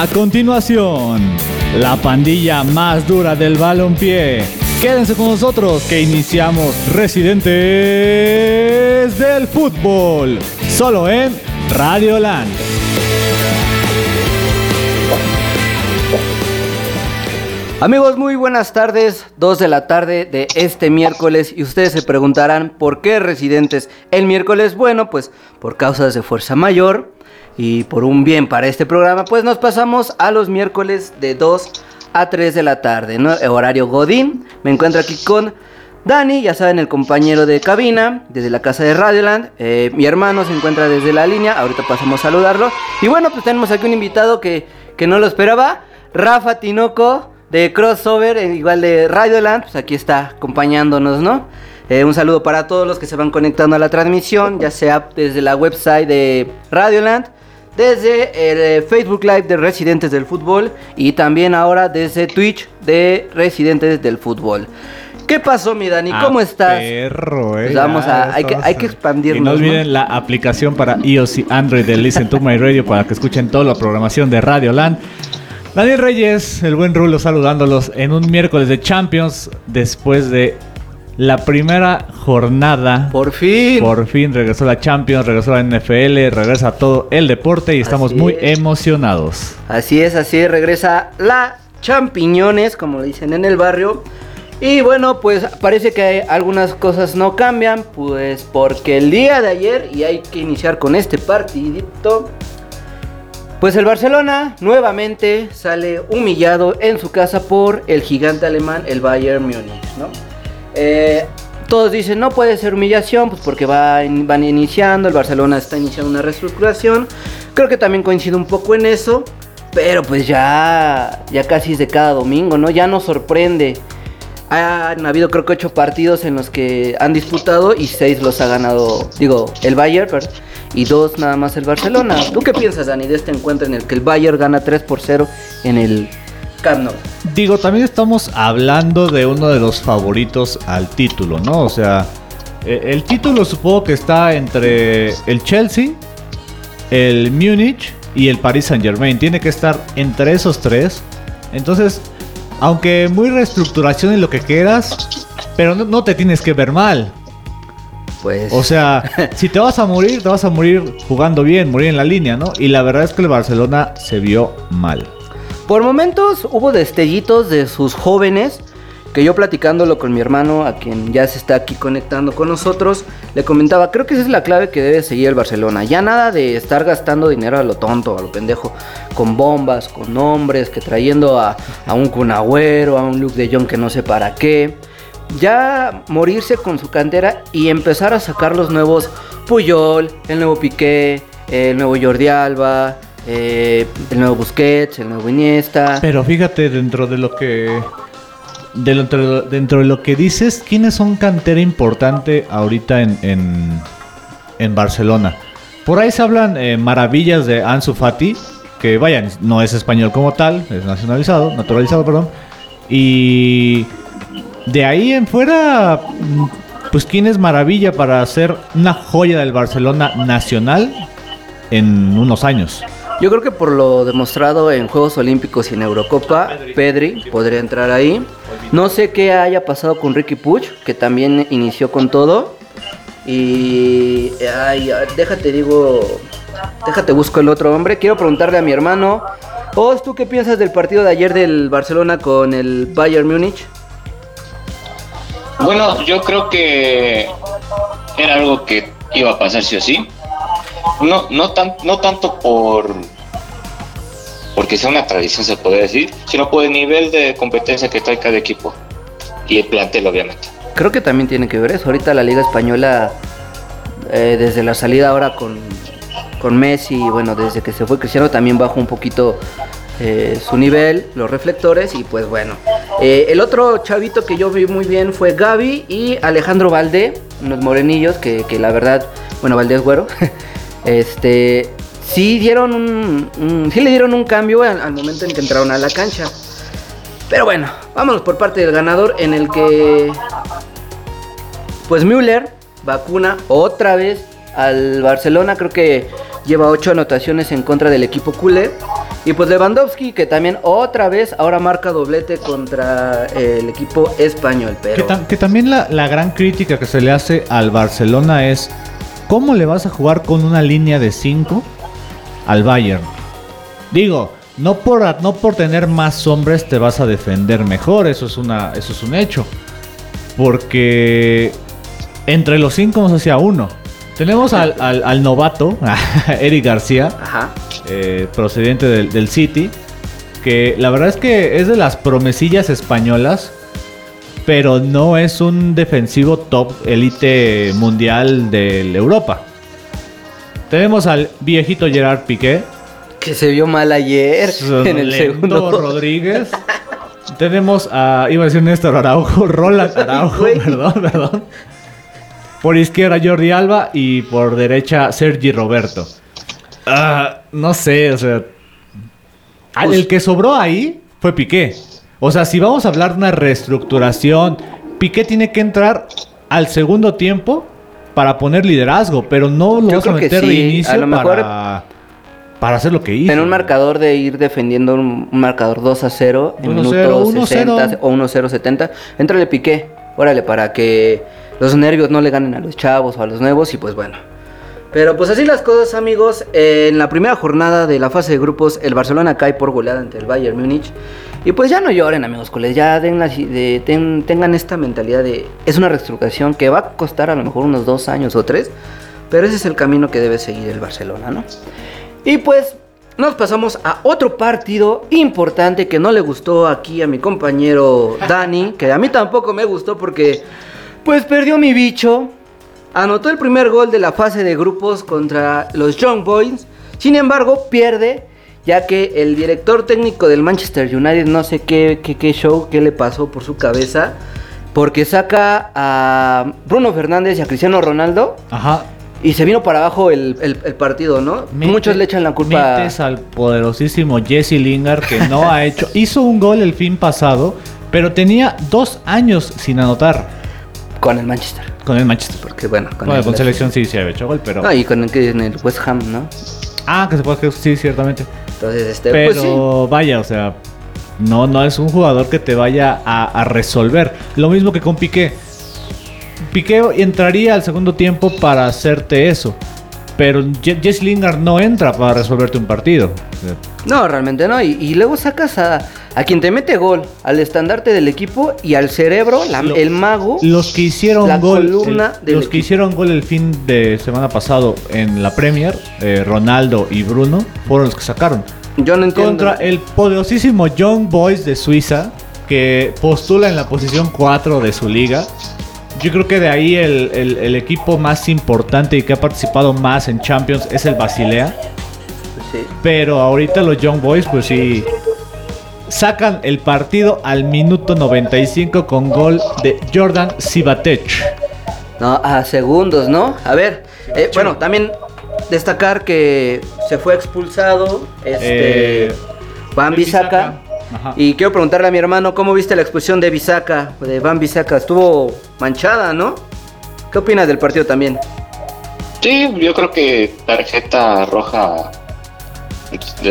A continuación, la pandilla más dura del balompié. Quédense con nosotros que iniciamos Residentes del Fútbol, solo en Radio Land. Amigos, muy buenas tardes, 2 de la tarde de este miércoles y ustedes se preguntarán por qué residentes el miércoles, bueno, pues por causas de fuerza mayor y por un bien para este programa, pues nos pasamos a los miércoles de 2 a 3 de la tarde, ¿no? Horario Godín, me encuentro aquí con Dani, ya saben, el compañero de cabina, desde la casa de Radioland. Eh, mi hermano se encuentra desde la línea, ahorita pasamos a saludarlo. Y bueno, pues tenemos aquí un invitado que, que no lo esperaba, Rafa Tinoco de Crossover, eh, igual de Radioland, pues aquí está acompañándonos, ¿no? Eh, un saludo para todos los que se van conectando a la transmisión, ya sea desde la website de Radioland, desde el eh, Facebook Live de Residentes del Fútbol y también ahora desde Twitch de Residentes del Fútbol. ¿Qué pasó, mi Dani? ¿Cómo Ah, estás? Perro, eh. Pues vamos a, hay que, hay que expandirnos. Y no ¿no? olviden la aplicación para iOS y Android de Listen to My Radio para que escuchen toda la programación de Radio Land. Daniel Reyes, el buen Rulo, saludándolos en un miércoles de Champions después de la primera jornada. Por fin. Por fin regresó la Champions, regresó la NFL, regresa todo el deporte y estamos Así muy es. emocionados. Así es, así es, regresa la champiñones, como dicen en el barrio. Y bueno, pues parece que algunas cosas no cambian, pues porque el día de ayer, y hay que iniciar con este partidito, pues el Barcelona nuevamente sale humillado en su casa por el gigante alemán, el Bayern Múnich, ¿no? Eh, todos dicen, no puede ser humillación, pues porque va van iniciando, el Barcelona está iniciando una reestructuración. Creo que también coincide un poco en eso, pero pues ya, ya casi es de cada domingo, ¿no? Ya nos sorprende. Han habido creo que ocho partidos en los que han disputado y seis los ha ganado, digo, el Bayern, y dos nada más el Barcelona. ¿Tú qué piensas, Dani, de este encuentro en el que el Bayern gana 3 por 0 en el Camp? Digo, también estamos hablando de uno de los favoritos al título, ¿no? O sea, eh, el título supongo que está entre el Chelsea, el Múnich y el Paris Saint Germain. Tiene que estar entre esos tres. Entonces, aunque muy reestructuración en lo que quieras, pero no, no te tienes que ver mal. Pues O sea, si te vas a morir, te vas a morir jugando bien, morir en la línea, ¿no? Y la verdad es que el Barcelona se vio mal. Por momentos hubo destellitos de sus jóvenes. Que yo platicándolo con mi hermano, a quien ya se está aquí conectando con nosotros, le comentaba, creo que esa es la clave que debe seguir el Barcelona. Ya nada de estar gastando dinero a lo tonto, a lo pendejo, con bombas, con nombres, que trayendo a, a un Kun Agüero, a un Luke de Jong que no sé para qué. Ya morirse con su cantera y empezar a sacar los nuevos Puyol, el nuevo Piqué, el nuevo Jordi Alba, eh, el nuevo Busquets, el nuevo Iniesta. Pero fíjate dentro de lo que dentro, dentro de lo que dices, ¿quiénes son cantera importante ahorita en, en, Barcelona? Por ahí se hablan eh, maravillas de Ansu Fati, que vayan, no es español como tal, es nacionalizado, naturalizado, perdón. Y de ahí en fuera, pues quién es maravilla para hacer una joya del Barcelona nacional en unos años. Yo creo que por lo demostrado en Juegos Olímpicos y en Eurocopa, Pedri podría entrar ahí. No sé qué haya pasado con Ricky Puig, que también inició con todo. Y ay, déjate digo, déjate busco el otro hombre. Quiero preguntarle a mi hermano, Os, ¿tú qué piensas del partido de ayer del Barcelona con el Bayern Múnich? Bueno, yo creo que era algo que iba a pasar sí o. No, no, tan, no tanto por porque sea una tradición, se podría decir, sino por el nivel de competencia que trae cada equipo y el plantel, obviamente. Creo que también tiene que ver eso. Ahorita la Liga Española, eh, desde la salida ahora con, con Messi, bueno, desde que se fue Cristiano, también bajó un poquito eh, su nivel, los reflectores, y pues bueno. Eh, el otro chavito que yo vi muy bien fue Gaby y Alejandro Valdé, unos morenillos que, que la verdad, bueno, Valdé es güero. este, sí dieron un, le dieron un cambio al, momento en que entraron a la cancha. Pero bueno, vámonos por parte del ganador en el que pues Müller vacuna otra vez al Barcelona, creo que lleva ocho anotaciones en contra del equipo culé. Y pues Lewandowski, que también otra vez ahora marca doblete contra el equipo español. Que también la, la gran crítica que se le hace al Barcelona es ¿cómo le vas a jugar con una línea de 5 al Bayern? Digo, no por, no por tener más hombres te vas a defender mejor, eso es, una, eso es un hecho. Porque entre los cinco nos hacía uno. Tenemos al, al- al novato, Eric García, eh, procedente del, del City, que la verdad es que es de las promesillas españolas, pero no es un defensivo top elite mundial de Europa. Tenemos al viejito Gerard Piqué, Que se vio mal ayer en el segundo. Rodríguez. Tenemos a, iba a decir Néstor Araujo, Roland Araujo, perdón, perdón. Por izquierda Jordi Alba y por derecha Sergi Roberto. Ah, no sé, o sea. ah, Pues- el que sobró ahí fue Piqué. O sea, si vamos a hablar de una reestructuración, Piqué tiene que entrar al segundo tiempo para poner liderazgo, pero no lo Yo vas a meter de sí, inicio a lo mejor- para, para hacer lo que hizo. En un marcador de ir defendiendo un, un marcador 2 a 0 en 1-0, minuto 1-0. 60 o 1-0 70, entrale piqué, órale, para que los nervios no le ganen a los chavos o a los nuevos y pues bueno. Pero pues así las cosas amigos, Eh, en la primera jornada de la fase de grupos el Barcelona cae por goleada ante el Bayern Múnich y pues ya no lloren amigos, coles, ya den tengan esta mentalidad de es una reestructuración que va a costar a lo mejor unos dos años o tres, pero ese es el camino que debe seguir el Barcelona, ¿no? Y pues nos pasamos a otro partido importante que no le gustó aquí a mi compañero Dani, que a mí tampoco me gustó porque pues perdió mi bicho. Anotó el primer gol de la fase de grupos contra los Young Boys. Sin embargo, pierde ya que el director técnico del Manchester United no sé qué, qué, qué show, qué le pasó por su cabeza. Porque saca a Bruno Fernández y a Cristiano Ronaldo Ajá. y se vino para abajo el, el- el partido, ¿no? Mete- Muchos le echan la culpa. Metes al poderosísimo Jesse Lingard que no ha hecho. Hizo un gol el fin pasado, pero tenía dos años sin anotar Con el Manchester. con el Manchester. Porque bueno, con, Bueno, el con selección sí se había hecho gol, pero. No, y con el, que en el West Ham, ¿no? Ah, que se puede que sí, ciertamente. Entonces, este, Pero pues sí. vaya, o sea, no, no es un jugador que te vaya a, a resolver. Lo mismo que con Piqué. Piqué entraría al segundo tiempo para hacerte eso. Pero Je- Jesse Lingard no entra para resolverte un partido. No, realmente no. Y, y luego sacas a, a quien te mete gol, al estandarte del equipo y al cerebro, la- Lo- el mago. Los que hicieron La gol, columna el- del los que equipo. hicieron gol el fin de semana pasado en la Premier, eh, Ronaldo y Bruno, fueron los que sacaron. Yo no entiendo. Contra el poderosísimo Young Boys de Suiza, que postula en la posición 4 de su liga. Yo creo que de ahí el, el- el equipo más importante y que ha participado más en Champions es el Basilea. Sí. Pero ahorita los Young Boys, pues sí. Sacan el partido al minuto 95 con gol de Jordan Sivatek. No, a segundos, ¿no? A ver, eh, bueno, también destacar que se fue expulsado este Eh, Van Bisaca. Ajá. Y quiero preguntarle a mi hermano, ¿cómo viste la expulsión de Bisaca, de Van Bisaca? Estuvo manchada, ¿no? ¿Qué opinas del partido también? Sí, yo creo que tarjeta roja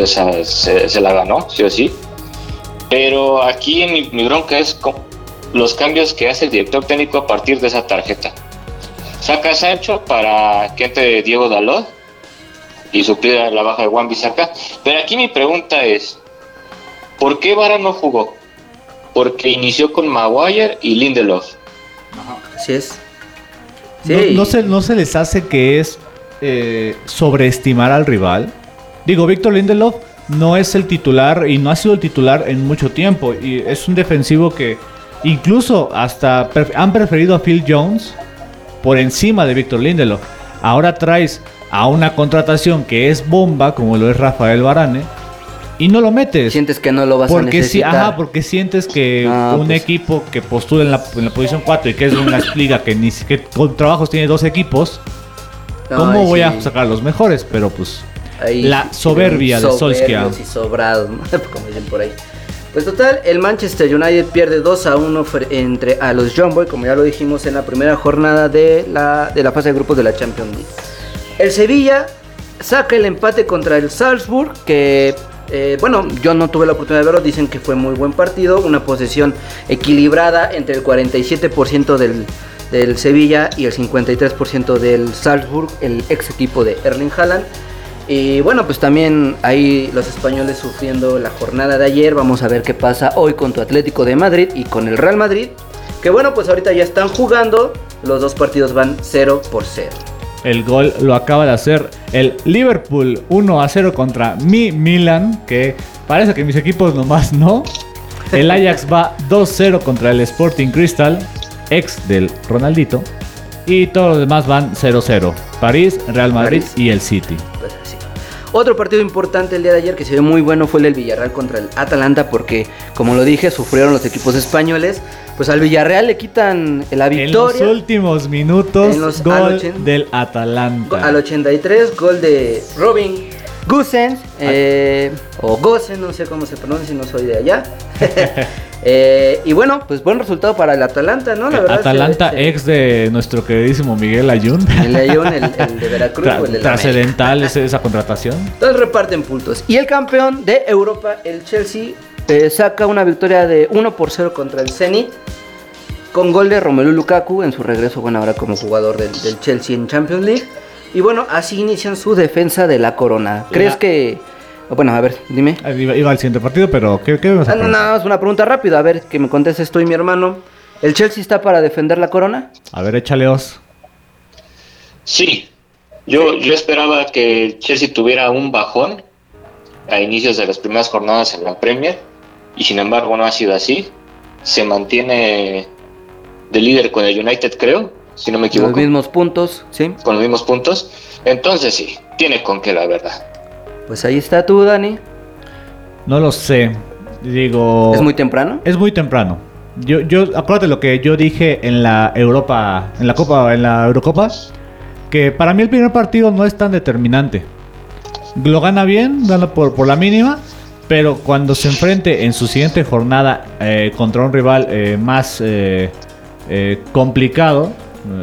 o sea, se, se la ganó, sí o sí. Pero aquí mi, mi bronca es con los cambios que hace el director técnico a partir de esa tarjeta. Saca a Sancho para que entre Diego Dalot y suplir la baja de Juan Bisaca. Pero aquí mi pregunta es, ¿por qué Vara no jugó? Porque inició con Maguire y Lindelof. Así es. No, Sí. no se, no se les hace que es eh, sobreestimar al rival. Digo, Víctor Lindelof no es el titular y no ha sido el titular en mucho tiempo. Y es un defensivo que incluso hasta pref- han preferido a Phil Jones por encima de Víctor Lindelof. Ahora traes a una contratación que es bomba, como lo es Rafael Varane, y no lo metes. Sientes que no lo vas a Porque sí, necesitar. ajá, porque sientes que Ah, un pues. equipo que postula en la, en la posición 4 y que es una liga que ni que con trabajos tiene dos equipos, ¿cómo voy sí. a sacar los mejores? Pero pues Ahí La sí, soberbia de Solskjaer. y sobrados, como dicen por ahí. Pues total, el Manchester United pierde 2 a 1 fre- entre a los John Boy, como ya lo dijimos en la primera jornada de la, de la fase de grupos de la Champions League. El Sevilla saca el empate contra el Salzburg, que Eh, bueno, yo no tuve la oportunidad de verlo, dicen que fue muy buen partido, una posesión equilibrada entre el 47% del, del Sevilla y el 53% del Salzburg, el ex equipo de Erling Haaland. Y bueno, pues también ahí los españoles sufriendo la jornada de ayer. Vamos a ver qué pasa hoy con tu Atlético de Madrid y con el Real Madrid. Que bueno, pues ahorita ya están jugando. Los dos partidos van 0 por 0. El gol lo acaba de hacer el Liverpool 1 a 0 contra mi Milan, que parece que mis equipos nomás no. El Ajax va 2-0 contra el Sporting Crystal, ex del Ronaldito. Y todos los demás van 0-0. París, Real Madrid París. y el City. Otro partido importante el día de ayer que se vio muy bueno fue el del Villarreal contra el Atalanta porque, como lo dije, sufrieron los equipos españoles. Pues al Villarreal le quitan la En los victoria. últimos minutos, En los- gol ochen- del Atalanta. Al 83, gol de Robin Gosens, eh, o Gosen, no sé cómo se pronuncia, no soy de allá. Eh, y bueno, pues buen resultado para el Atalanta, ¿no? La verdad, Atalanta, se- se- ex de nuestro queridísimo Miguel Ayun. El León, el, el de Veracruz Tra- o el de la trascendental ese- esa contratación. Entonces reparten puntos. Y el campeón de Europa, el Chelsea, eh, saca una victoria de 1 por 0 contra el Zenit. Con gol de Romelu Lukaku en su regreso, bueno, ahora como jugador del, del Chelsea en Champions League. Y bueno, así inician su defensa de la corona. ¿Crees que.? Bueno, a ver, dime. Ah, Iba, iba al siguiente partido, pero ¿qué, qué vamos a Ah, no, no, es una pregunta rápida. A ver, que me contestes tú y mi hermano. ¿El Chelsea está para defender la corona? A ver, échale os. Sí, yo, yo esperaba que el Chelsea tuviera un bajón a inicios de las primeras jornadas en la Premier y sin embargo no ha sido así. Se mantiene de líder con el United, creo, si no me Los equivoco, mismos puntos, ¿sí? con los mismos puntos. Entonces sí, tiene con qué la verdad. Pues ahí está tú, Dani. No lo sé. Digo. ¿Es muy temprano? Es muy temprano. Yo, yo, acuérdate lo que yo dije en la Europa, en la Copa, en la Eurocopa, que para mí el primer partido no es tan determinante. Lo gana bien, gana por, por la mínima, pero cuando se enfrente en su siguiente jornada eh, contra un rival eh, más eh, eh, complicado,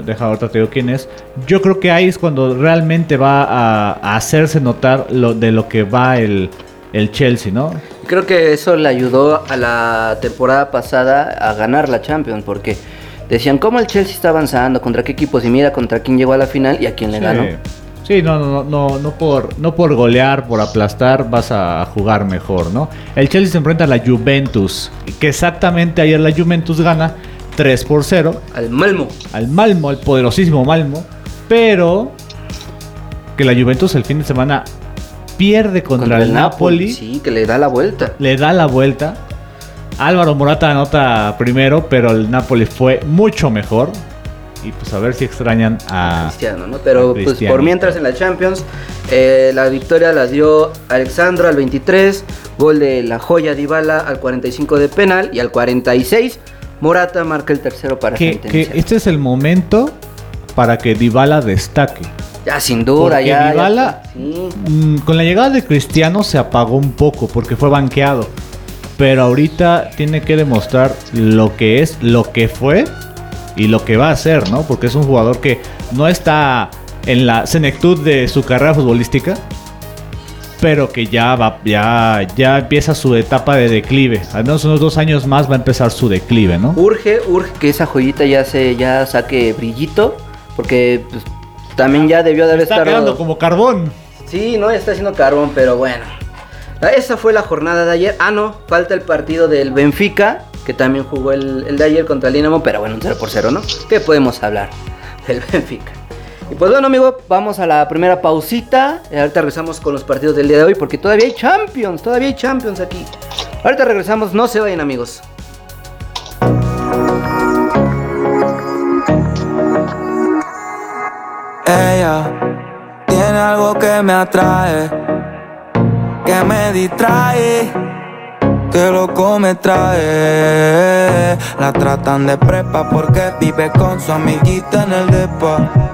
deja ahorita te digo quién es, yo creo que ahí es cuando realmente va a, a hacerse notar lo, de lo que va el, el Chelsea, ¿no? Creo que eso le ayudó a la temporada pasada a ganar la Champions, porque decían cómo el Chelsea está avanzando, contra qué equipos, y mira contra quién llegó a la final y a quién le Sí. ganó. Sí, no, no, no, no, no por, no por golear, por aplastar, vas a jugar mejor, ¿no? El Chelsea se enfrenta a la Juventus, que exactamente ayer la Juventus gana 3 por 0 Al Malmo. al Malmo, al poderosísimo Malmo, pero que la Juventus el fin de semana pierde contra, el Napoli, Sí, que le da la vuelta. le da la vuelta. Álvaro Morata anota primero, pero el Napoli fue mucho mejor. Y pues a ver si extrañan a... Cristiano, ¿no? Pero pues por mientras en la Champions, eh, la victoria la dio Alexandro al 23, gol de la joya Dybala al 45 de penal y al 46 Morata marca el tercero para que, este es el momento para que Dybala destaque. Ya sin duda, Porque ya. Dybala- sí. Mm, con la llegada de Cristiano se apagó un poco porque fue banqueado. Pero ahorita tiene que demostrar lo que es, lo que fue y lo que va a hacer, ¿no? Porque es un jugador que no está en la senectud de su carrera futbolística, pero que ya va, ya, ya empieza su etapa de declive. Al menos unos dos años más va a empezar su declive, ¿no? Urge, urge que esa joyita ya se ya saque brillito, porque pues, también ya debió de haber Está estado. quedando como carbón. Sí, no, está haciendo carbón, pero bueno. Esa fue la jornada de ayer. Ah, no, falta el partido del Benfica, que también jugó el, el de ayer contra el Dinamo, pero bueno, un 0 por 0, ¿no? ¿Qué podemos hablar del Benfica? Y pues bueno, amigo, vamos a la primera pausita. Y ahorita regresamos con los partidos del día de hoy, porque todavía hay Champions, todavía hay Champions aquí. Ahorita regresamos, no se vayan, amigos. Ella tiene algo que me atrae, que me distrae, que loco me trae. La tratan de prepa porque vive con su amiguita en el depa.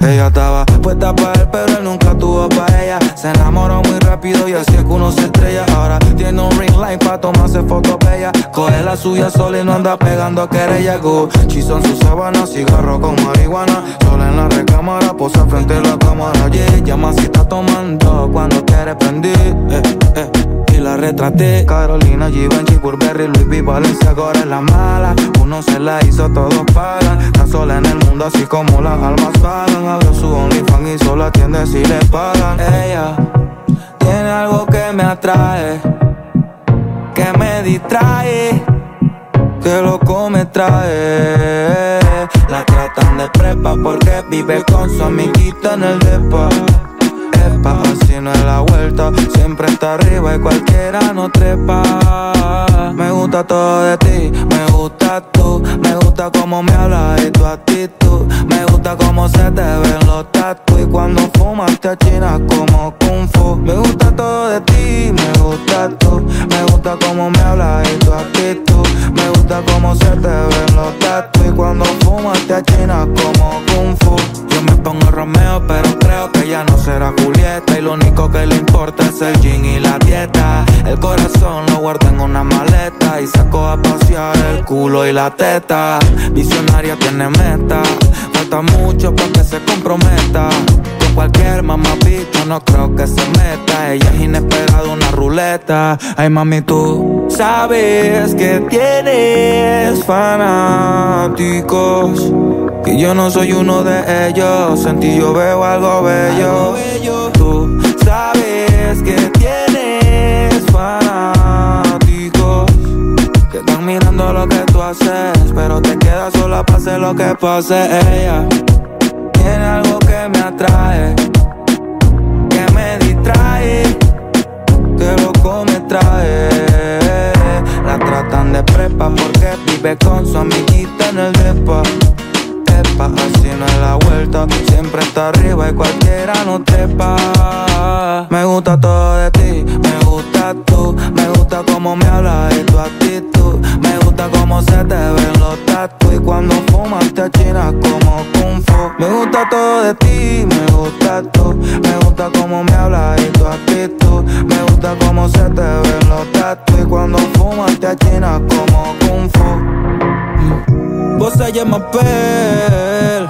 Ella estaba puesta para él, pero él nunca tuvo para ella. Se enamoró muy rápido y así es que uno se estrella. Ahora tiene un ring light para tomarse fotos bellas. Coge la suya sola y no anda pegando querella. Gucci son sus sábanas, cigarro con marihuana. Sola en la recámara, posa frente a la cámara. Yeah, llama si está tomando cuando quiere prender. Eh, eh la retraté. Carolina, Givenchy, Burberry, Luis V, Valencia, ahora es la mala. Uno se la hizo, todos pagan. Está sola en el mundo, así como las almas pagan. Abrió su OnlyFans y solo atiende si le pagan. Ella tiene algo que me atrae, que me distrae, que loco me trae. La tratan de prepa porque vive con su amiguita en el depa así no es la vuelta. Siempre está arriba y cualquiera no trepa. Me gusta todo de ti, me gusta tú. Me gusta cómo me hablas y tu actitud. Me gusta cómo se te ven los tatu. Y cuando fumas te achinas como kung fu. Me gusta todo de ti, me gusta tú. Me gusta cómo me hablas y tu actitud. Me gusta cómo se te ven los tatu. Y cuando fumas te achinas como kung fu. Yo me pongo Romeo, pero creo que ya no será Julieta. Y lo único que le importa es el gin y la dieta. El corazón lo guarda en una maleta. Y saco a pasear el culo y la teta. Visionaria tiene meta. Falta mucho para que se comprometa. Cualquier mamapito no creo que se meta. Ella es inesperada, una ruleta. Ay, mami, tú sabes que tienes fanáticos. Y yo no soy uno de ellos. En ti yo veo algo bello. Tú sabes que tienes fanáticos. Que están mirando lo que tú haces. Pero te quedas sola, pase lo que pase. Ella tiene algo que me atrae. Que me distrae. Que loco me trae. La tratan de prepa porque vive con su amiguita en el depa así no es la vuelta. Siempre está arriba y cualquiera no trepa. Me gusta todo de ti, me gusta tú. Me gusta cómo me hablas y tu actitud. Me gusta cómo se te ven los tatu. Y cuando fumas te achinas como kung fu. Me gusta todo de ti, me gusta tú. Me gusta cómo me hablas y tu actitud. Me gusta cómo se te ven los tatu. Y cuando fumas te achinas como kung fu. Vos se llama Pel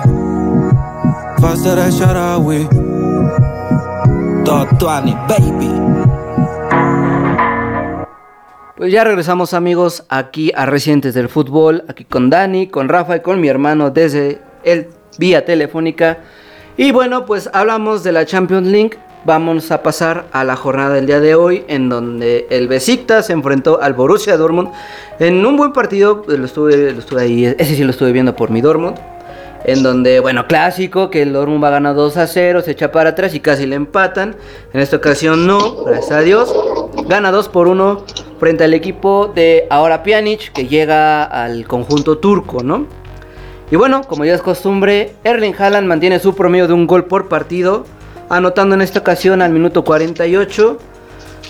Faster el Sharawi Totuani, baby Pues ya regresamos amigos aquí a Recientes del Fútbol, aquí con Dani, con Rafa y con mi hermano desde el vía telefónica. Y bueno, pues hablamos de la Champions League vamos a pasar a la jornada del día de hoy en donde el Besiktas se enfrentó al Borussia Dortmund en un buen partido, lo estuve, lo estuve ahí, ese sí lo estuve viendo por mi Dortmund. En donde, bueno, clásico, que el Dortmund va ganando 2 a 0, se echa para atrás y casi le empatan. En esta ocasión no, gracias a Dios. Gana 2 por 1 frente al equipo de ahora Pjanic, que llega al conjunto turco, ¿no? Y bueno, como ya es costumbre, Erling Haaland mantiene su promedio de un gol por partido anotando en esta ocasión al minuto 48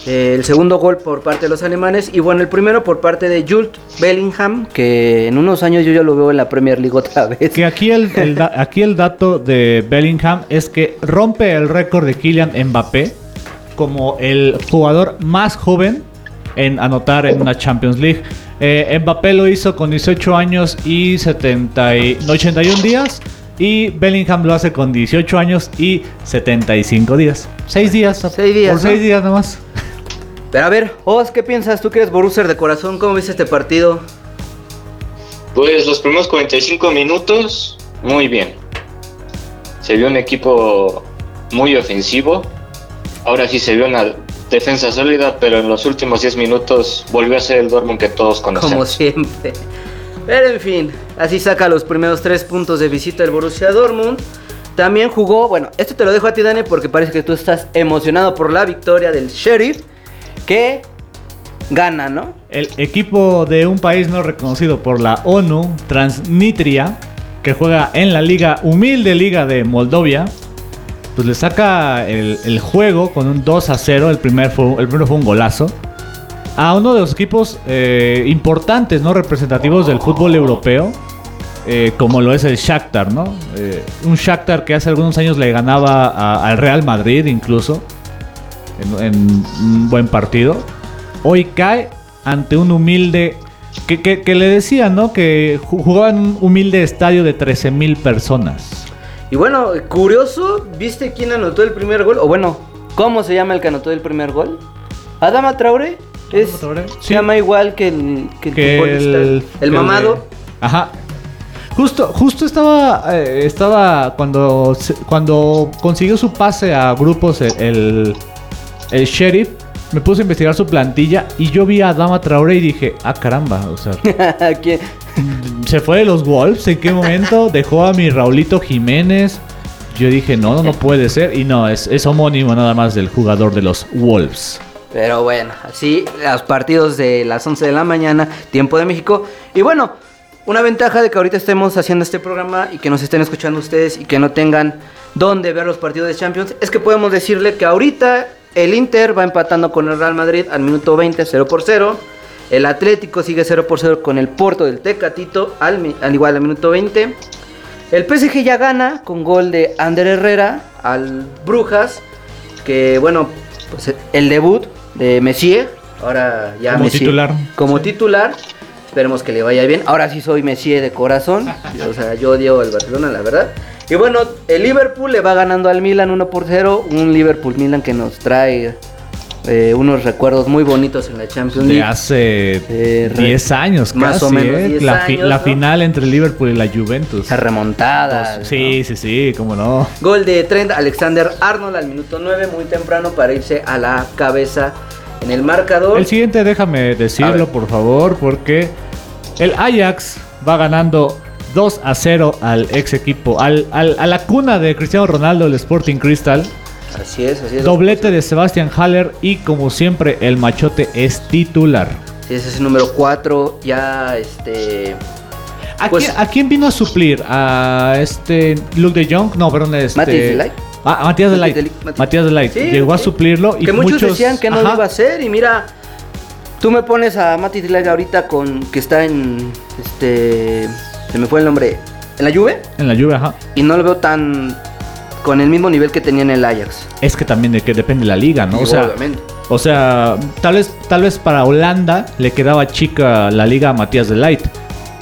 eh, el segundo gol por parte de los alemanes y bueno, el primero por parte de Jules Bellingham, que en unos años yo ya lo veo en la Premier League otra vez. Que aquí el, aquí el dato de Bellingham es que rompe el récord de Kylian Mbappé como el jugador más joven en anotar en una Champions League. Eh, Mbappé lo hizo con 18 años y 70 81 días. Y Bellingham lo hace con 18 años y 75 días. 6 días. 6 días. Por 6 días nomás. Pero a ver, Oz, ¿qué piensas? Tú que eres Borussia de corazón, ¿cómo viste este partido? Pues los primeros 45 minutos, muy bien. Se vio un equipo muy ofensivo. Ahora sí se vio una defensa sólida, pero en los últimos 10 minutos volvió a ser el Dortmund que todos conocemos. Como siempre. Pero en fin, así saca los primeros tres puntos de visita del Borussia Dortmund. También jugó, bueno, esto te lo dejo a ti, Dani, porque parece que tú estás emocionado por la victoria del Sheriff, que gana, ¿no? El equipo de un país no reconocido por la ONU, Transnistria, que juega en la liga, humilde liga de Moldovia, pues le saca el, juego con un 2 a 0. El, primer fue, primero fue un golazo. a uno de los equipos eh, importantes, ¿no? Representativos del fútbol europeo. eh, como lo es el Shakhtar, ¿no? Eh, un Shakhtar que hace algunos años le ganaba al Real Madrid incluso en, un buen partido. Hoy cae ante un humilde que, le decía, ¿no? Que ju- jugaba en un humilde estadio de 13 mil personas. Y bueno, curioso, ¿viste quién anotó el primer gol? O bueno, ¿cómo se llama el que anotó el primer gol? Adama Traore. Es, Traoré? Se Sí. llama igual que el, que el que. El, el mamado. de- ajá. Justo, justo estaba, eh, estaba cuando, cuando consiguió su pase a grupos el, el, el sheriff. Me puse a investigar su plantilla y yo vi a Dama Traoré y dije, ah caramba, o sea, ¿Quién? se fue de los Wolves, ¿en qué momento? Dejó a mi Raulito Jiménez. Yo dije, no, no, no puede ser. Y no, es, es homónimo nada más del jugador de los Wolves. Pero bueno, así los partidos de las 11 de la mañana, tiempo de México. Y bueno, una ventaja de que ahorita estemos haciendo este programa y que nos estén escuchando ustedes y que no tengan dónde ver los partidos de Champions, es que podemos decirle que ahorita el Inter va empatando con el Real Madrid al minuto 20, 0 por 0. El Atlético sigue 0 por 0 con el Porto del Tecatito al, al igual al minuto 20. El PSG ya gana con gol de Ander Herrera al Brujas. Que bueno, pues el debut de Messier. Ahora ya Como Messier- titular. Como titular. Esperemos que le vaya bien. Ahora sí soy Messier de corazón. O sea, yo odio al Barcelona, la verdad. Y bueno, el Liverpool le va ganando al Milan 1 por 0. Un Liverpool-Milan que nos trae eh, unos recuerdos muy bonitos en la Champions De League. hace Eh, re- 10 años, más casi, o menos ¿eh? 10 la, fi- años, la ¿no? final entre Liverpool y la Juventus. Remontada. Sí, sí, sí, cómo no. Gol de Trent Alexander Arnold al minuto 9, muy temprano para irse a la cabeza en el marcador. El siguiente, déjame decirlo, por favor, porque el Ajax va ganando 2 a 0 al ex equipo, al, al- a la cuna de Cristiano Ronaldo, el Sporting Crystal. Así es, así es. Doblete de Sebastian Haller y como siempre el machote es titular. Sí, ese es el número 4, ya este... ¿A, Pues- quién, a quién vino a suplir? ¿A este Luke de Jong? No, perdón, este... Matías de Ligt. Ah, a Matías de Matías Matías. Matías de Light. Sí, Llegó a suplirlo y que muchos, decían que no lo iba a hacer y mira, tú me pones a Mati Dilag ahorita con que está en este se me fue el nombre en la Juve En la lluvia, ajá. y no lo veo tan con el mismo nivel que tenía en el Ajax. Es que también de que depende de la liga, ¿no? O sea, obviamente. o sea, tal vez, tal vez para Holanda le quedaba chica la liga a Matías de Light.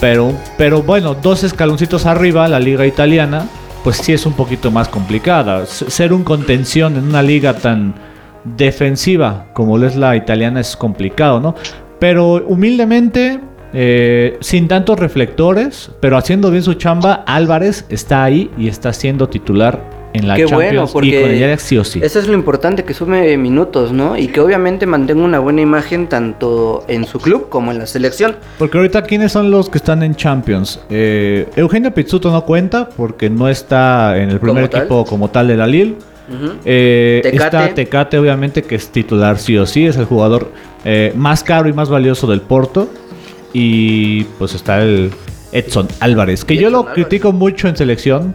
Pero, pero bueno, dos escaloncitos arriba, la liga italiana, pues sí es un poquito más complicada. Ser un contención en una liga tan defensiva como lo es la italiana es complicado, ¿no? Pero humildemente, eh, sin tantos reflectores, pero haciendo bien su chamba, Álvarez está ahí y está siendo titular en la Qué bueno, porque y con el Ajax sí o sí. Eso es lo importante, que sume minutos, ¿no? Y que obviamente mantenga una buena imagen tanto en su club como en la selección. Porque ahorita, ¿quiénes son los que están en Champions? Eh, Eugenio Pizzuto no cuenta porque no está en el primer Como tal. equipo como tal de la Lille. Eh, Tecate. Está Tecate, obviamente, que es titular sí o sí. Es el jugador eh, más caro y más valioso del Porto. Y pues está el Edson Álvarez, que yo lo Álvarez. critico mucho en selección.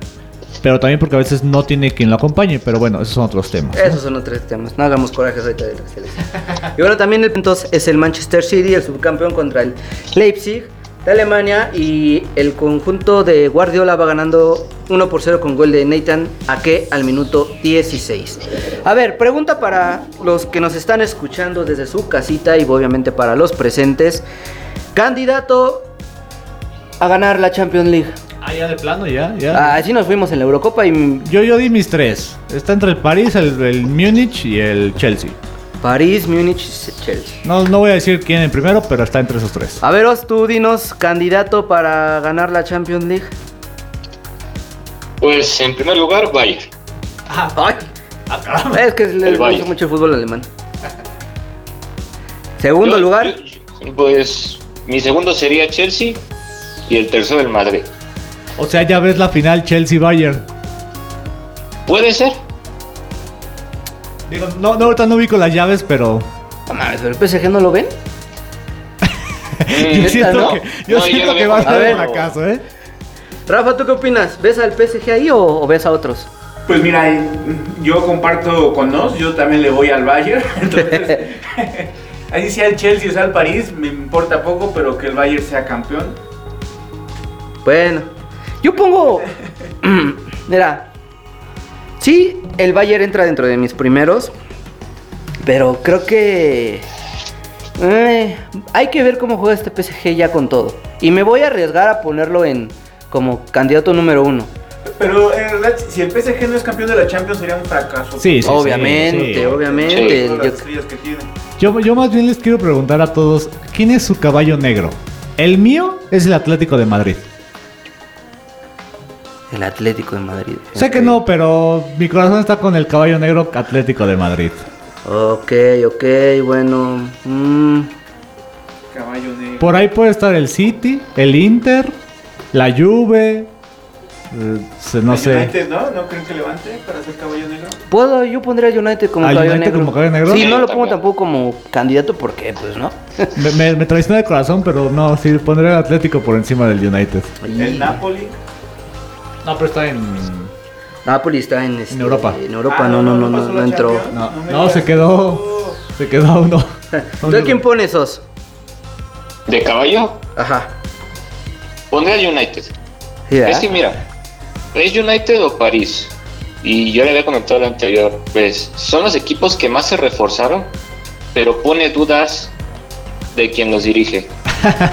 Pero también porque a veces no tiene quien lo acompañe. Pero bueno, esos son otros temas. Esos son otros temas. No hagamos corajes ahorita de la selección. y bueno, también el entonces es el Manchester City, el subcampeón contra el Leipzig de Alemania. Y el conjunto de Guardiola va ganando 1 por 0 con gol de Nathan Ake al minuto 16. A ver, pregunta para los que nos están escuchando desde su casita y obviamente para los presentes. Candidato a ganar la Champions League. Ah, ya de plano, ya. ya. Así nos fuimos en la Eurocopa y Yo, yo di mis tres. Está entre el París, el, el Múnich y el Chelsea. París, Múnich, Chelsea. No, no voy a decir quién en primero, pero está entre esos tres. A ver, Os, tú dinos, candidato para ganar la Champions League. Pues en primer lugar, Bayern. Ay, es que le gusta Bayern. mucho el fútbol alemán. Segundo Yo- lugar, yo- Pues mi segundo sería Chelsea y el tercero el Madrid. O sea, ya ves la final Chelsea-Bayern. Puede ser. Digo, no, no, ahorita no ubico las llaves, pero no mames, pero el PSG no lo ven. yo siento ¿no? que, yo No, siento que va a ser un fracaso, ¿eh? Rafa, ¿tú qué opinas? ¿Ves al PSG ahí o, o ves a otros? Pues mira, yo comparto con Nos, yo también le voy al Bayern. Entonces, Así sea el Chelsea o sea el París, me importa poco, pero que el Bayern sea campeón. Bueno, yo pongo. Mira, sí, el Bayern entra dentro de mis primeros, pero creo que. eh, hay que ver cómo juega este PSG ya con todo. Y me voy a arriesgar a ponerlo en como candidato número uno. Pero en realidad, si el PSG no es campeón de la Champions, sería un fracaso. Sí, sí, obviamente, sí, sí. obviamente. Yo- que tiene. Yo, yo más bien les quiero preguntar a todos, ¿quién es su caballo negro? El mío es el Atlético de Madrid. El Atlético de Madrid. Sé que no, pero mi corazón está con el caballo negro Atlético de Madrid. Ok, ok, bueno. mm, Caballo negro. Por ahí puede estar el City, el Inter, la Juve, eh, no El sé. United, ¿no? ¿No creen que levante para ser caballo negro? ¿Puedo? Yo pondría a United como ¿Al caballo United negro. como caballo negro? Sí, Sí, no lo pongo tampoco como candidato porque, pues, ¿no? Me, me, me traiciona el corazón, pero no, sí, pondré el Atlético por encima del United. El Napoli. No, pero está en... Napoli está en, este, En Europa. En Europa, Ah, no, no, no, no, la entró. No, se quedó... Se quedó a uno. ¿Tú a quién pones esos? De caballo, Ajá. pondré al United. Es que mira, ¿es United o París? Y yo le había comentado lo anterior, pues son los equipos que más se reforzaron, pero pone dudas de quién los dirige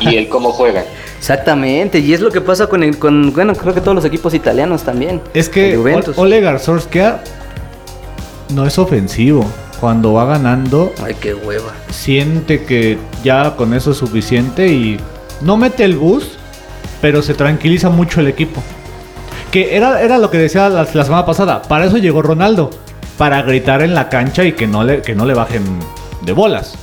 y el cómo juegan. Exactamente, y es lo que pasa con, el, con, bueno, creo que todos los equipos italianos también. Es que El Juventus. O- Ole Garzorska no es ofensivo. Cuando va ganando, Ay, qué hueva. siente que ya con eso es suficiente y no mete el bus, pero se tranquiliza mucho el equipo. Que era, era lo que decía la, la semana pasada. Para eso llegó Ronaldo. Para gritar en la cancha y que no le, que no le bajen de bolas.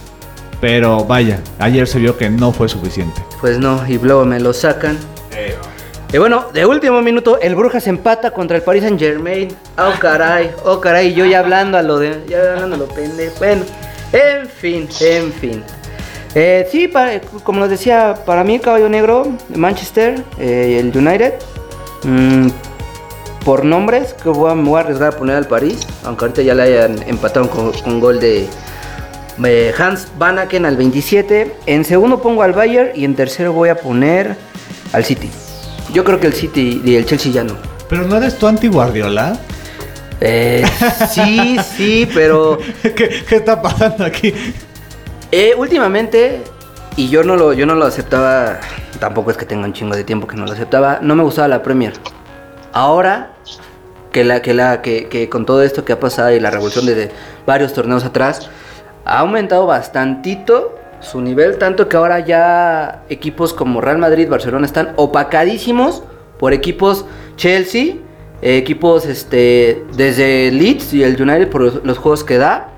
Pero vaya, ayer se vio que no fue suficiente. Pues no, y luego me lo sacan. Y bueno, de último minuto, el Brujas empata contra el Paris Saint Germain. Oh caray, oh caray, yo ya hablando a lo de. Ya hablando a lo pendejo. Bueno, en fin, en fin. Eh, sí, como les decía, para mí Caballo Negro, Manchester, eh, el United. mm, por nombres, que voy a, me voy a arriesgar a poner al París, aunque ahorita ya le hayan empatado con, con gol de eh, Hans Van Aken al 27. En segundo pongo al Bayern y en tercero voy a poner al City. Yo creo que el City y el Chelsea ya no. Pero no eres tú anti-Guardiola. Eh, sí, sí, pero ¿Qué, qué está pasando aquí? eh, últimamente, y yo no, lo, yo no lo aceptaba, tampoco es que tenga un chingo de tiempo que no lo aceptaba, no me gustaba la Premier. Ahora, que, la, que, la, que, que con todo esto que ha pasado y la revolución de varios torneos atrás, ha aumentado bastantito su nivel, tanto que ahora ya equipos como Real Madrid, Barcelona están opacadísimos por equipos Chelsea, eh, equipos este desde Leeds y el United por los, juegos que da.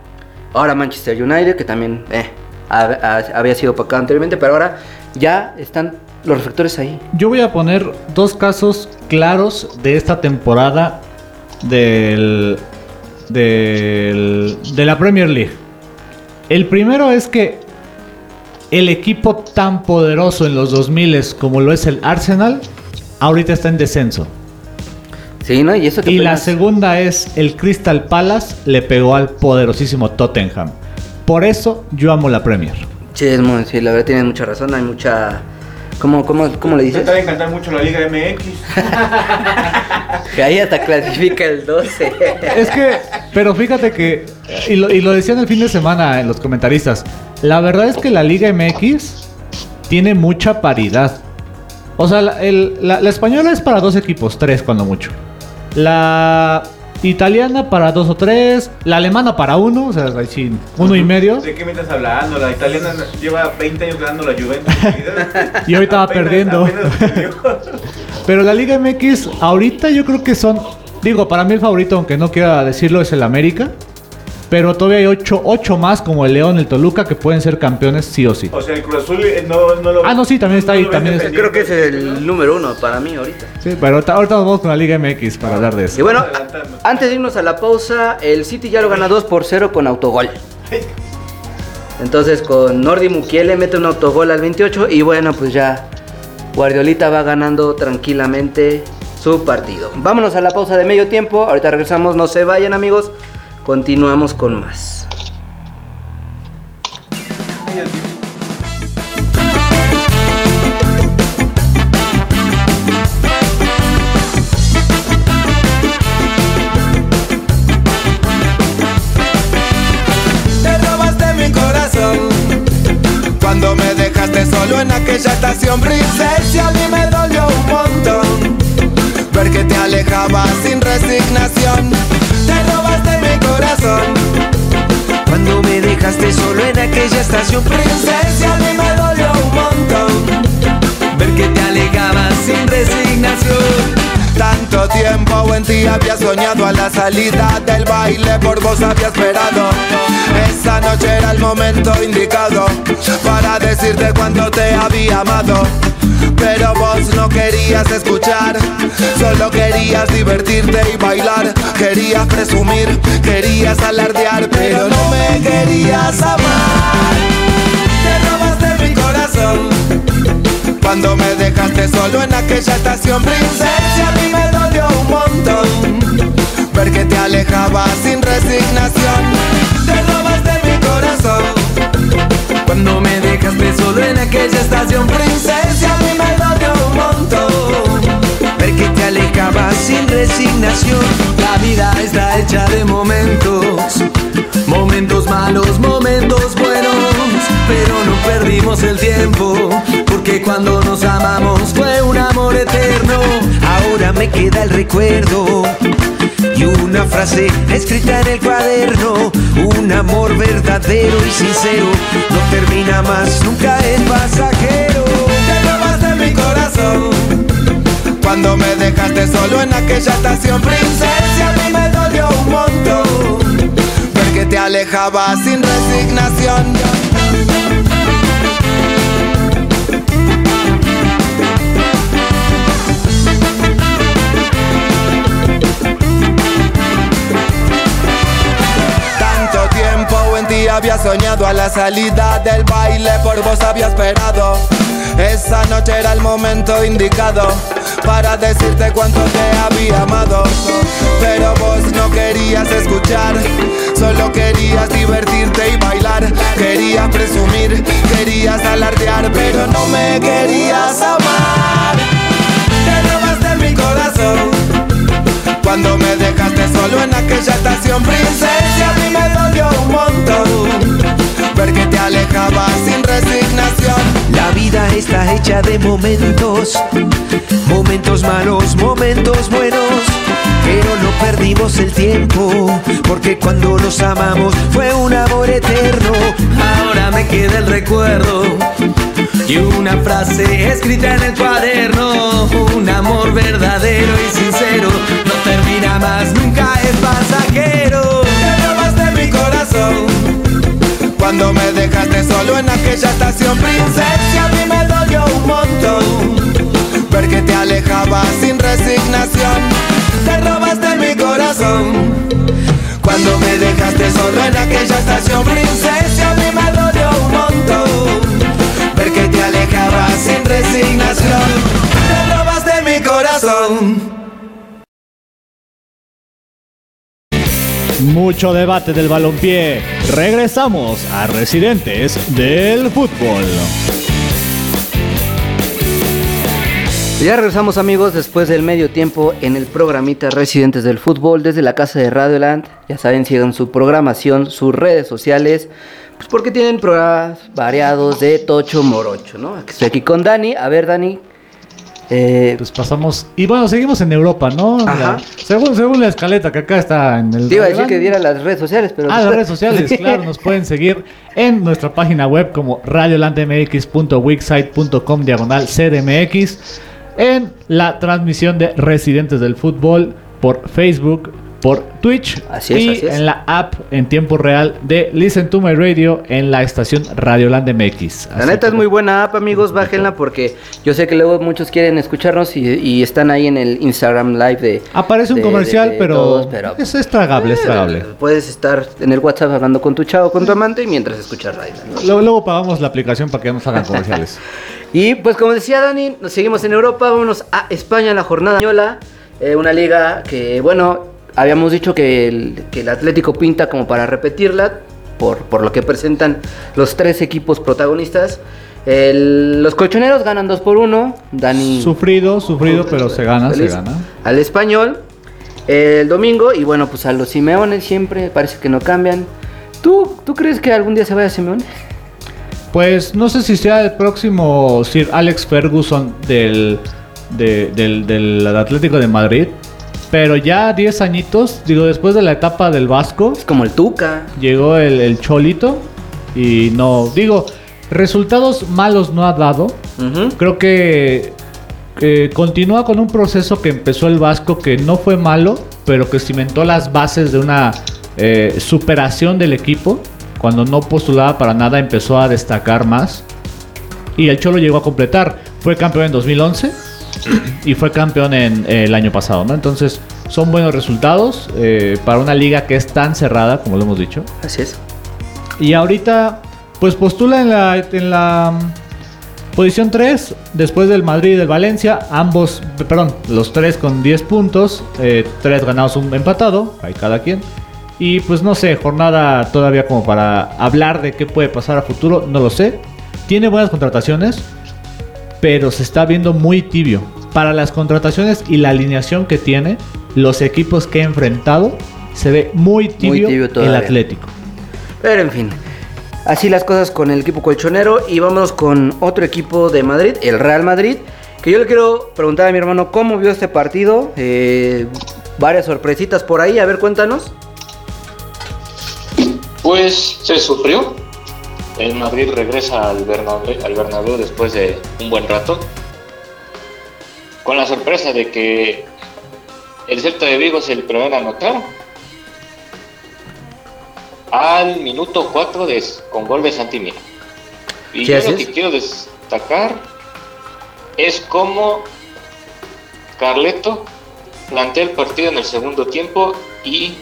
Ahora Manchester United, que también eh, ha- ha- había sido opacado anteriormente, pero ahora ya están los reflectores ahí. Yo voy a poner dos casos claros de esta temporada del, del- de la Premier League. El primero es que el equipo tan poderoso en los 2000 como lo es el Arsenal, ahorita está en descenso. Sí, ¿no? Y eso que Y la segunda es el Crystal Palace le pegó al poderosísimo Tottenham. Por eso yo amo la Premier. Sí, es muy- sí, la verdad tienes mucha razón, hay mucha... ¿Cómo, cómo, cómo le Me dices? está de encantar mucho la Liga MX. Que ahí hasta clasifica el 12. Es que, pero fíjate que, y lo, y lo decían el fin de semana en los comentaristas, la verdad es que la Liga MX tiene mucha paridad. O sea, la, el- la- la española es para dos equipos, tres cuando mucho. La italiana para dos o tres, la alemana para uno, o sea, ahí sí, uno y medio. ¿De qué me estás hablando? La italiana lleva 20 años ganando la Juventus. Y ahorita va perdiendo. Pero la Liga MX, ahorita yo creo que son. Digo, para mí el favorito, aunque no quiera decirlo, es el América. Pero todavía hay ocho, ocho más, como el León, el Toluca, que pueden ser campeones sí o sí. O sea, el Cruz Azul eh, no, no lo Ah, no, sí, también está ahí, también Creo que es el número uno para mí ahorita. Sí, pero ahorita, ahorita nos vamos con la Liga MX para hablar de Y eso. bueno, Adelantando. a- antes de irnos a la pausa, el City ya lo gana 2 por 0 con autogol. Entonces con Nordi Mukiele mete un autogol al 28 y bueno, pues ya Guardiolita va ganando tranquilamente su partido. Vámonos a la pausa de medio tiempo, ahorita regresamos, no se vayan amigos, continuamos con más. Ti había soñado a la salida del baile, por vos había esperado. Esa noche era el momento indicado para decirte cuánto te había amado. Pero vos no querías escuchar, solo querías divertirte y bailar. Querías presumir, querías alardear, pero no me querías amar. Te robaste mi corazón. Cuando me dejaste solo en aquella estación princesa, a mí me dolió un montón. Ver que te alejabas sin resignación. Te robaste mi corazón. Cuando me dejaste solo en aquella estación princesa, a mí me dolió un montón. Ver que te alejabas sin resignación. La vida está hecha de momentos. Momentos malos, momentos buenos. Pero no perdimos el tiempo. Porque cuando nos amamos fue un amor eterno. Ahora me queda el recuerdo. Y una frase escrita en el cuaderno, un amor verdadero y sincero, no termina más, nunca es pasajero. Te robaste mi corazón, cuando me dejaste solo en aquella estación princesa, a mí me dolió un montón, te alejabas sin resignación. Tanto tiempo en ti había soñado a la salida del baile, por vos había esperado. Esa noche era el momento indicado para decirte cuánto te había amado. Pero vos no querías escuchar, solo querías divertirte y bailar. Querías presumir, querías alardear, pero no me querías amar. Te robaste mi corazón. Cuando me dejaste solo en aquella estación princesa, a mí me dolió un montón. Ver que te alejabas sin resignación. La vida está hecha de momentos, momentos malos, momentos buenos. Pero no perdimos el tiempo, porque cuando nos amamos fue un amor eterno. Ahora me queda el recuerdo y una frase escrita en el cuaderno, un amor verdadero y sincero, no termina más, nunca es pasajero. Te robaste mi corazón, cuando me dejaste solo en aquella estación princesa, a mí me dolió un montón, ver te alejabas sin resignación, te robaste mi corazón. Cuando me dejaste solo en aquella estación princesa, mí me dolió un montón ver que te alejabas sin resignación. Te robaste mi corazón. Mucho debate del balompié. Regresamos a Residentes del Fútbol. Ya regresamos amigos después del medio tiempo en el programita Residentes del Fútbol desde la casa de Radioland. Ya saben, sigan su programación, sus redes sociales, pues porque tienen programas variados de Tocho Morocho, ¿no? Estoy aquí con Dani. A ver, Dani. eh, Pues pasamos. Y bueno, seguimos en Europa, ¿no? Ajá. La- según, según la escaleta que acá está en el. te iba a decir que diera las redes sociales, pero... Ah, las redes sociales, claro, nos pueden seguir en nuestra página web como radiolandmx.wixsite.com diagonal CDMX, en la transmisión de Residentes del Fútbol por Facebook, por Twitch Así es, y así es. en la app en tiempo real de Listen to My Radio en la estación Radioland MX. La Así neta es muy buena app, amigos, bájenla porque yo sé que luego muchos quieren escucharnos y, y están ahí en el Instagram Live de... Aparece un de- comercial, de- de pero, todos, pero- es, es tragable, es tragable. Eh, Puedes estar en el WhatsApp hablando con tu chavo, con tu amante y mientras escuchas radio. ¿no? Luego, luego pagamos la aplicación para que nos hagan comerciales. Y pues como decía Dani, nos seguimos en Europa, vámonos a España, la jornada española, eh, una liga que, bueno, habíamos dicho que el, que el Atlético pinta como para repetirla, por, por lo que presentan los tres equipos protagonistas. El- los colchoneros ganan 2 por 1, Dani... sufrido, sufrido, pero se gana, se gana. Al español el domingo y bueno, pues a los Simeones siempre parece que no cambian. ¿Tú, ¿Tú crees que algún día se vaya Simeone? Pues no sé si sea el próximo Sir Alex Ferguson del, de- del, del Atlético de Madrid. Pero ya 10 añitos, digo, después de la etapa del Vasco, Es como el Tuca. llegó el, el Cholito. Y no, digo, resultados malos no ha dado. Creo que eh, continúa con un proceso que empezó el Vasco que no fue malo, pero que cimentó las bases de una eh, superación del equipo. Cuando no postulaba para nada empezó a destacar más. Y el Cholo llegó a completar. Fue campeón en 2011 y fue campeón en, eh, el año pasado, ¿no? Entonces son buenos resultados eh, para una liga que es tan cerrada, como lo hemos dicho. Así es. Y ahorita, pues postula en la, en la mm, posición 3, después del Madrid y del Valencia, ambos, perdón, los tres con 10 puntos, 3 ganados, un empatado, hay cada quien. Y pues no sé, jornada todavía como para hablar de qué puede pasar a futuro, no lo sé. Tiene buenas contrataciones, pero se está viendo muy tibio. Para las contrataciones y la alineación que tiene, los equipos que ha enfrentado, se ve muy tibio, tibio el. Atlético. Pero en fin. Así las cosas con el equipo colchonero. Y vamos con otro equipo de Madrid, el Real Madrid. Que yo le quiero preguntar a mi hermano cómo vio este partido. Eh, varias sorpresitas por ahí. A ver, cuéntanos. Pues se sufrió. El Madrid regresa al Bernabéu, al Bernabéu después de un buen rato. Con la sorpresa de que el Celta de Vigo es el primero a anotar. Al minuto 4 de, con gol de Santi Mina. Y yo lo que quiero destacar es cómo Carleto plantea el partido en el segundo tiempo y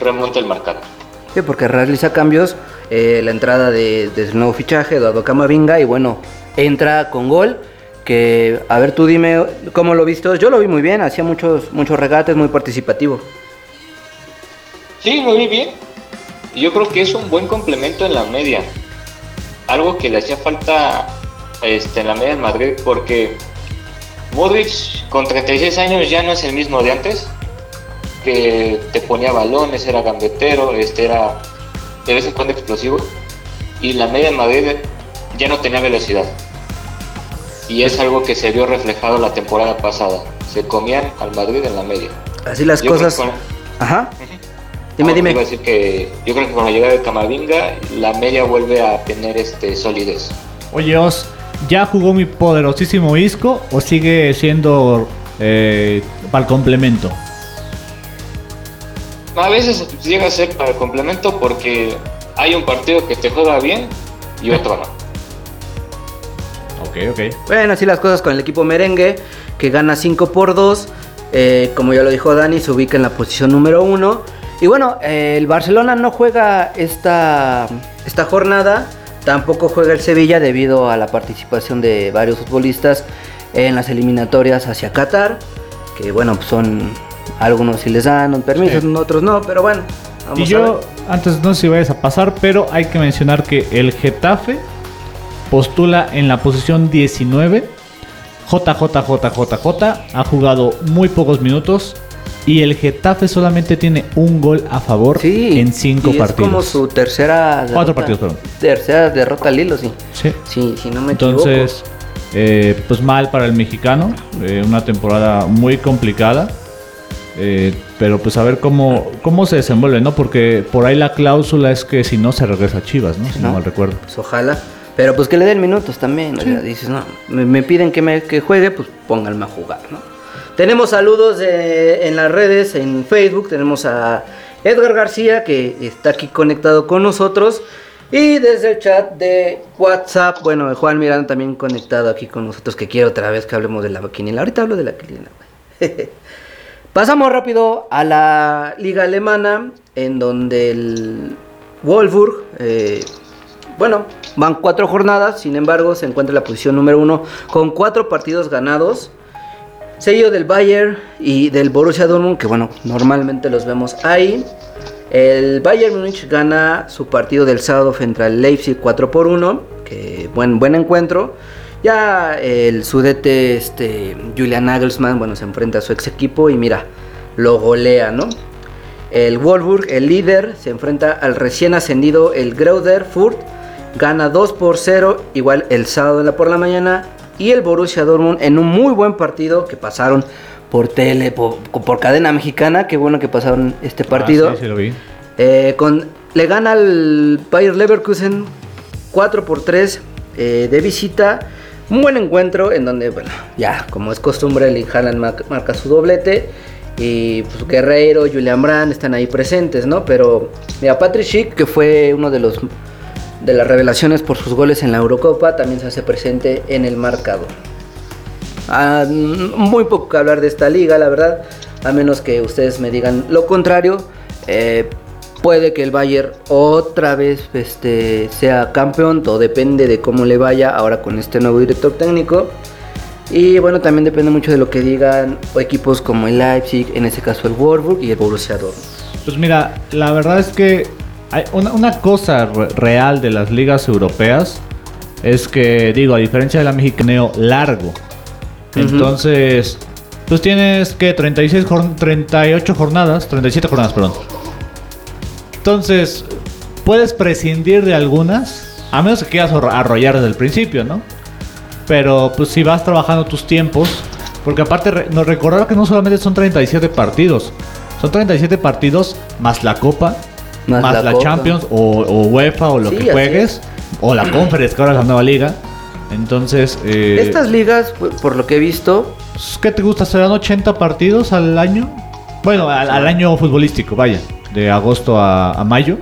remonta el marcador. Sí, porque realiza cambios. eh, la entrada de, su nuevo fichaje, Eduardo Camavinga. Y bueno, entra con gol. Que, a ver, tú dime cómo lo viste. Yo lo vi muy bien. Hacía muchos, muchos regates, muy participativo. Sí, lo vi bien. Yo creo que es un buen complemento en la media. Algo que le hacía falta este, en la media en Madrid porque Modric con 36 años ya no es el mismo de antes. Que te ponía balones, era gambetero, este era de vez en cuando explosivo. Y la media en Madrid ya no tenía velocidad. Y es algo que se vio reflejado la temporada pasada. Se comían al Madrid en la media. Así las Yo cosas. con- Ajá. Dime, dime. Iba a decir que yo creo que con la llegada de Camavinga la media vuelve a tener este solidez. Oye, Os, ¿ya jugó mi poderosísimo Isco o sigue siendo eh, para el complemento? A veces llega a ser para el complemento porque hay un partido que te juega bien y otro no. Ok, ok. Bueno, así las cosas con el equipo merengue, que gana 5 por 2. eh, como ya lo dijo Dani, se ubica en la posición número 1. Y bueno, eh, el Barcelona no juega esta, esta jornada. Tampoco juega el Sevilla debido a la participación de varios futbolistas en las eliminatorias hacia Qatar. Que bueno, pues son algunos si les dan un permiso, Sí. otros no, pero bueno. Vamos Y a yo, ver. antes no sé si vayas a pasar, pero hay que mencionar que el Getafe postula en la posición 19. JJJJJ ha jugado muy pocos minutos y el Getafe solamente tiene un gol a favor Sí, en 5 y partidos. Es como su tercera Cuatro derrota- partidos, perdón. Tercera derrota al hilo, sí. Sí. Sí, si no me equivoco. Entonces, eh, pues mal para el mexicano. eh, una temporada muy complicada. Eh, pero pues a ver cómo, cómo se desenvuelve, ¿no? Porque por ahí la cláusula es que si no se regresa a Chivas, ¿no? Si no, ¿No? mal recuerdo. Pues ojalá. Pero pues que le den minutos también. o sea, dices, no, me, me piden que, me, que juegue, pues pónganme a jugar, ¿no? Tenemos saludos en las redes, en Facebook. Tenemos a Edgar García, que está aquí conectado con nosotros. Y desde el chat de WhatsApp, bueno, Juan Miranda también conectado aquí con nosotros, que quiero otra vez que hablemos de la quiniela. Ahorita hablo de la quiniela, güey. Pasamos rápido a la liga alemana, en donde el Wolfsburg, eh, bueno, van cuatro jornadas, sin embargo, se encuentra en la posición número uno con cuatro partidos ganados. Sello del Bayern y del Borussia Dortmund, que bueno, normalmente los vemos ahí. El Bayern Múnich gana su partido del sábado frente al Leipzig 4 por 1, que buen, buen encuentro. Ya el sudete este, Julian Nagelsmann, bueno, se enfrenta a su ex equipo y mira, lo golea, ¿no? El Wolfsburg, el líder, se enfrenta al recién ascendido el Greuder Furt gana 2 por 0, igual el sábado por la mañana. Y el Borussia Dortmund en un muy buen partido que pasaron por tele, por, por cadena mexicana. Qué bueno que pasaron este partido. Ah, sí, sí lo vi. Eh, con, le gana al Bayer Leverkusen 4 por 3 eh, de visita. Un buen encuentro en donde, bueno, ya como es costumbre, el Haaland mar- marca su doblete. Y pues Guerreiro, Julian Brand están ahí presentes, ¿no? Pero mira, Patrick Schick, que fue uno de los de las revelaciones por sus goles en la Eurocopa, también se hace presente en el marcador. Ah, mm, muy poco que hablar de esta liga, la verdad. A menos que ustedes me digan lo contrario. Eh, puede que el Bayern otra vez este, sea campeón. Todo depende de cómo le vaya ahora con este nuevo director técnico. Y bueno, también depende mucho de lo que digan equipos como el Leipzig, en este caso el Wolfsburg y el Borussia Dortmund. Pues mira, la verdad es que hay una, una cosa re- real de las ligas europeas es que, digo, a diferencia de la mexicaneo largo, entonces, pues tienes que 36 jor- 38 jornadas, 37 jornadas, perdón. Entonces, puedes prescindir de algunas, a menos que quieras arro- arrollar desde el principio, ¿no? Pero pues si vas trabajando tus tiempos, porque aparte nos recordar que no solamente son 37 partidos, son 37 partidos más la Copa, Más más, la la, Copa. Champions o, o UEFA o lo Sí, que juegues, o la Conference, que ahora es la nueva liga. Entonces, eh, Estas ligas, por- lo que he visto, ¿qué te gusta? ¿Serán 80 partidos al año? Bueno, al, al año futbolístico, vaya, de agosto a, a mayo.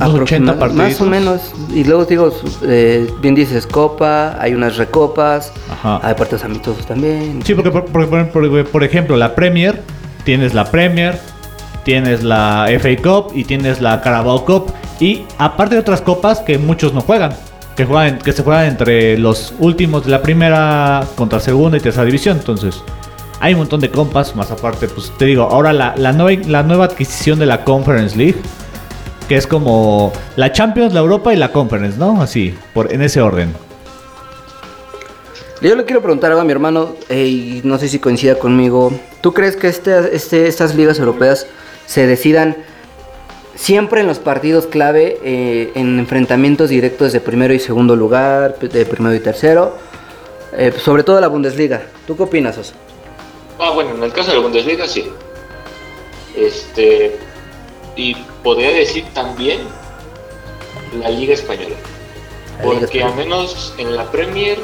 Unos 80 aproxima- partidos. más o menos. Y luego digo, eh, bien dices Copa, hay unas recopas, Ajá. hay partidos amistosos también. Sí, porque por, por- por- por- por ejemplo, la Premier, tienes la Premier, tienes la FA Cup y tienes la Carabao Cup. Y aparte de otras copas que muchos no juegan, que, juegan, que se juegan entre los últimos de la primera contra segunda y tercera división. Entonces, hay un montón de compas, más aparte, pues te digo, ahora la, nueva, la nueva adquisición de la Conference League, que es como la Champions, la Europa y la Conference, ¿no? Así, por, en ese orden. Yo le quiero preguntar algo a mi hermano, y no sé si coincida conmigo. ¿Tú crees que este, este- estas ligas europeas se decidan siempre en los partidos clave, eh, en enfrentamientos directos de primero y segundo lugar, de primero y tercero? Eh, sobre todo la Bundesliga. ¿Tú qué opinas, Oso? Ah, bueno, en el caso de la Bundesliga sí. Este. Y podría decir también la Liga Española. La Liga Porque al menos en la Premier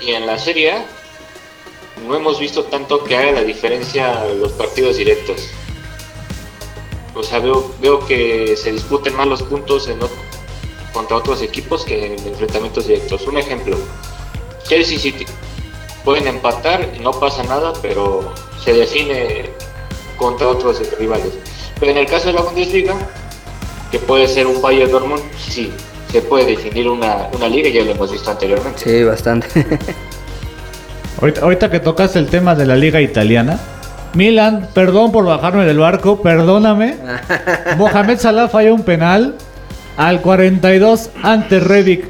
y en la Serie A no hemos visto tanto que haga la diferencia los partidos directos. O sea, veo, veo que se disputen más los puntos en contra otros equipos que en enfrentamientos directos. Un ejemplo, Chelsea City. Pueden empatar y no pasa nada, pero se define contra otros rivales. Pero en el caso de la Bundesliga, que puede ser un Bayern Dortmund, sí, se puede definir una, una liga, ya lo hemos visto anteriormente. Sí, bastante. Ahorita, ahorita que tocas el tema de la liga italiana, Milan, perdón por bajarme del barco, perdóname. Mohamed Salah falla un penal al 42 ante Rebic,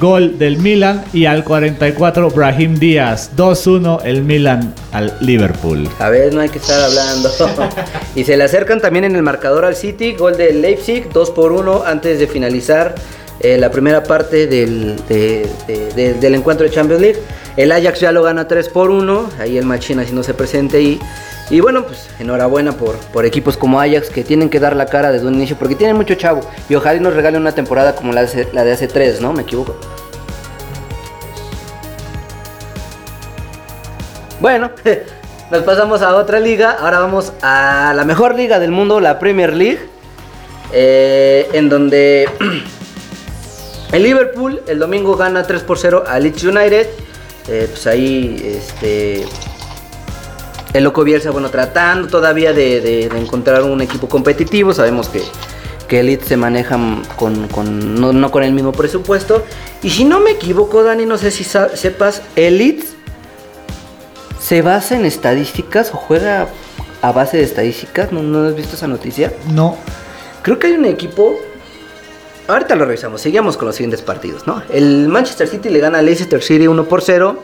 gol del Milan y al 44 Brahim Díaz, 2-1 el Milan al Liverpool. A ver, no hay que estar hablando. y se le acercan también en el marcador al City, gol del Leipzig, 2 por 1 antes de finalizar eh, la primera parte del, de- de- de- del encuentro de Champions League. El Ajax ya lo gana 3 por 1, ahí el Machina haciéndose presente y, y bueno, pues enhorabuena por, por equipos como Ajax que tienen que dar la cara desde un inicio porque tienen mucho chavo y ojalá y nos regalen una temporada como la de, hace- la de hace 3, ¿no? Me equivoco. Bueno, nos pasamos a otra liga. Ahora vamos a la mejor liga del mundo, la Premier League. eh, en donde el Liverpool el domingo gana 3 por 0 a Leeds United. Eh, pues ahí, este. El Loco Bielsa, bueno, tratando todavía de, de- de encontrar un equipo competitivo. Sabemos que, que el Leeds se maneja con, con- no, no con el mismo presupuesto. Y si no me equivoco, Dani, no sé si sepas, el Leeds se basa en estadísticas o juega a base de estadísticas. ¿No, no has visto esa noticia? No, Creo que hay un equipo. Ahorita lo revisamos. Seguimos con los siguientes partidos, ¿no? El Manchester City le gana al Leicester City 1 por 0.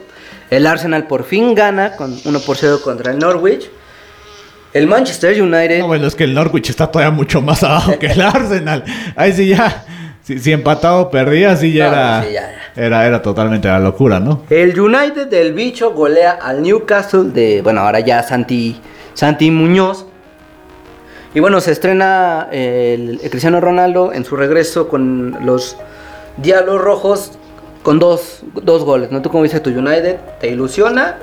El Arsenal por fin gana con 1 por 0 contra el Norwich. El Manchester United. no, bueno, es que el Norwich está todavía mucho más abajo que el Arsenal. Ahí sí ya. Si, si empatado perdía, sí ya, No, era, sí, ya, era. Era totalmente la locura, ¿no? El United del bicho golea al Newcastle de, bueno, ahora ya Santi, Santi Muñoz. Y bueno, se estrena el, el Cristiano Ronaldo en su regreso con los Diablos Rojos con dos, dos goles. ¿No tú cómo dices tu United? ¿Te ilusiona?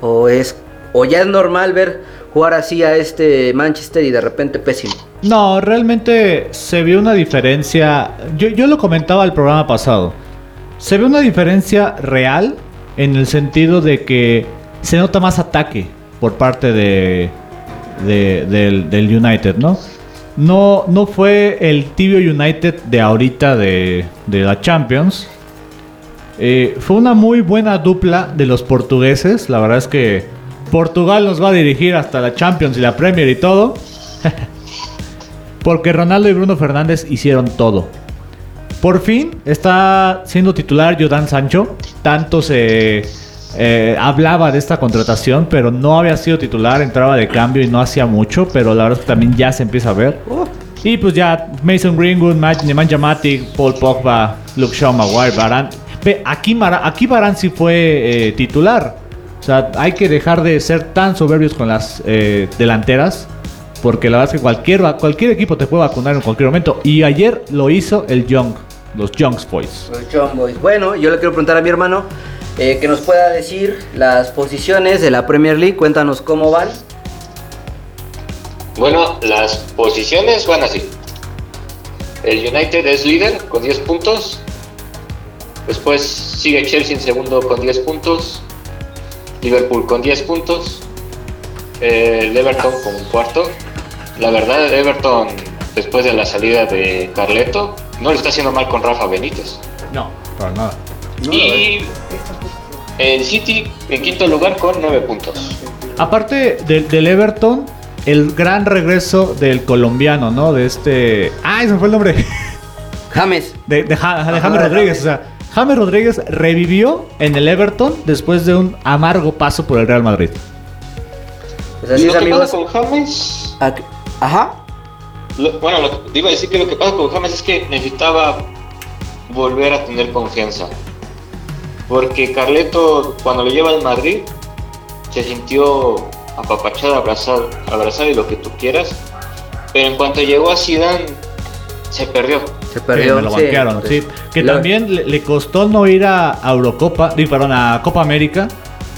¿O, es, ¿O ya es normal ver jugar así a este Manchester y de repente pésimo? No, realmente se vio una diferencia. Yo, yo lo comentaba el programa pasado. Se ve una diferencia real en el sentido de que se nota más ataque por parte de, de- del, del United, ¿no? No, no fue el tibio United de ahorita de, de la Champions. Eh, fue una muy buena dupla de los portugueses. La verdad es que Portugal nos va a dirigir hasta la Champions y la Premier y todo. Porque Ronaldo y Bruno Fernández hicieron todo. Por fin está siendo titular Jordan Sancho. Tanto se eh, hablaba de esta contratación, pero no había sido titular, entraba de cambio y no hacía mucho. Pero la verdad es que también ya se empieza a ver. Y pues ya Mason Greenwood, Ma- Nemanja Matic, Paul Pogba, Luke Shaw, Maguire, Varane. Ve, aquí, Mara- aquí Varane sí fue eh, titular. O sea, hay que dejar de ser tan soberbios con las eh, delanteras. Porque la verdad es que cualquier, cualquier equipo te puede vacunar en cualquier momento. Y ayer lo hizo el Young, los Youngs Boys. Los Young Boys. Bueno, yo le quiero preguntar a mi hermano eh, que nos pueda decir las posiciones de la Premier League. Cuéntanos cómo van. Bueno, las posiciones van así. El United es líder con 10 puntos. Después sigue Chelsea en segundo con 10 puntos. Liverpool con 10 puntos. eh, el Everton con cuarto. La verdad, el Everton, después de la salida de Carleto, no le está haciendo mal con Rafa Benítez. No, para nada. y el City en quinto lugar con 9 puntos. Aparte del- del Everton, el gran regreso del colombiano, ¿no? De este. ¡Ay, se me fue el nombre! James. De, de, Ja- de Ajá, James Rodríguez. James. O sea, James Rodríguez revivió en el Everton después de un amargo paso por el Real Madrid. Pues así Y es, lo que amigos. pasa con James Ac- Ajá. Lo- bueno, lo, iba a decir que lo que pasa con James es que necesitaba volver a tener confianza. Porque Carleto, cuando lo lleva al Madrid, se sintió apapachado, abrazado, abrazado y lo que tú quieras. Pero en cuanto llegó a Zidane, se perdió. Se perdió. me lo sí, banquearon, pues, sí. Que lo- también le, le costó no ir a Eurocopa, perdón, a Copa América.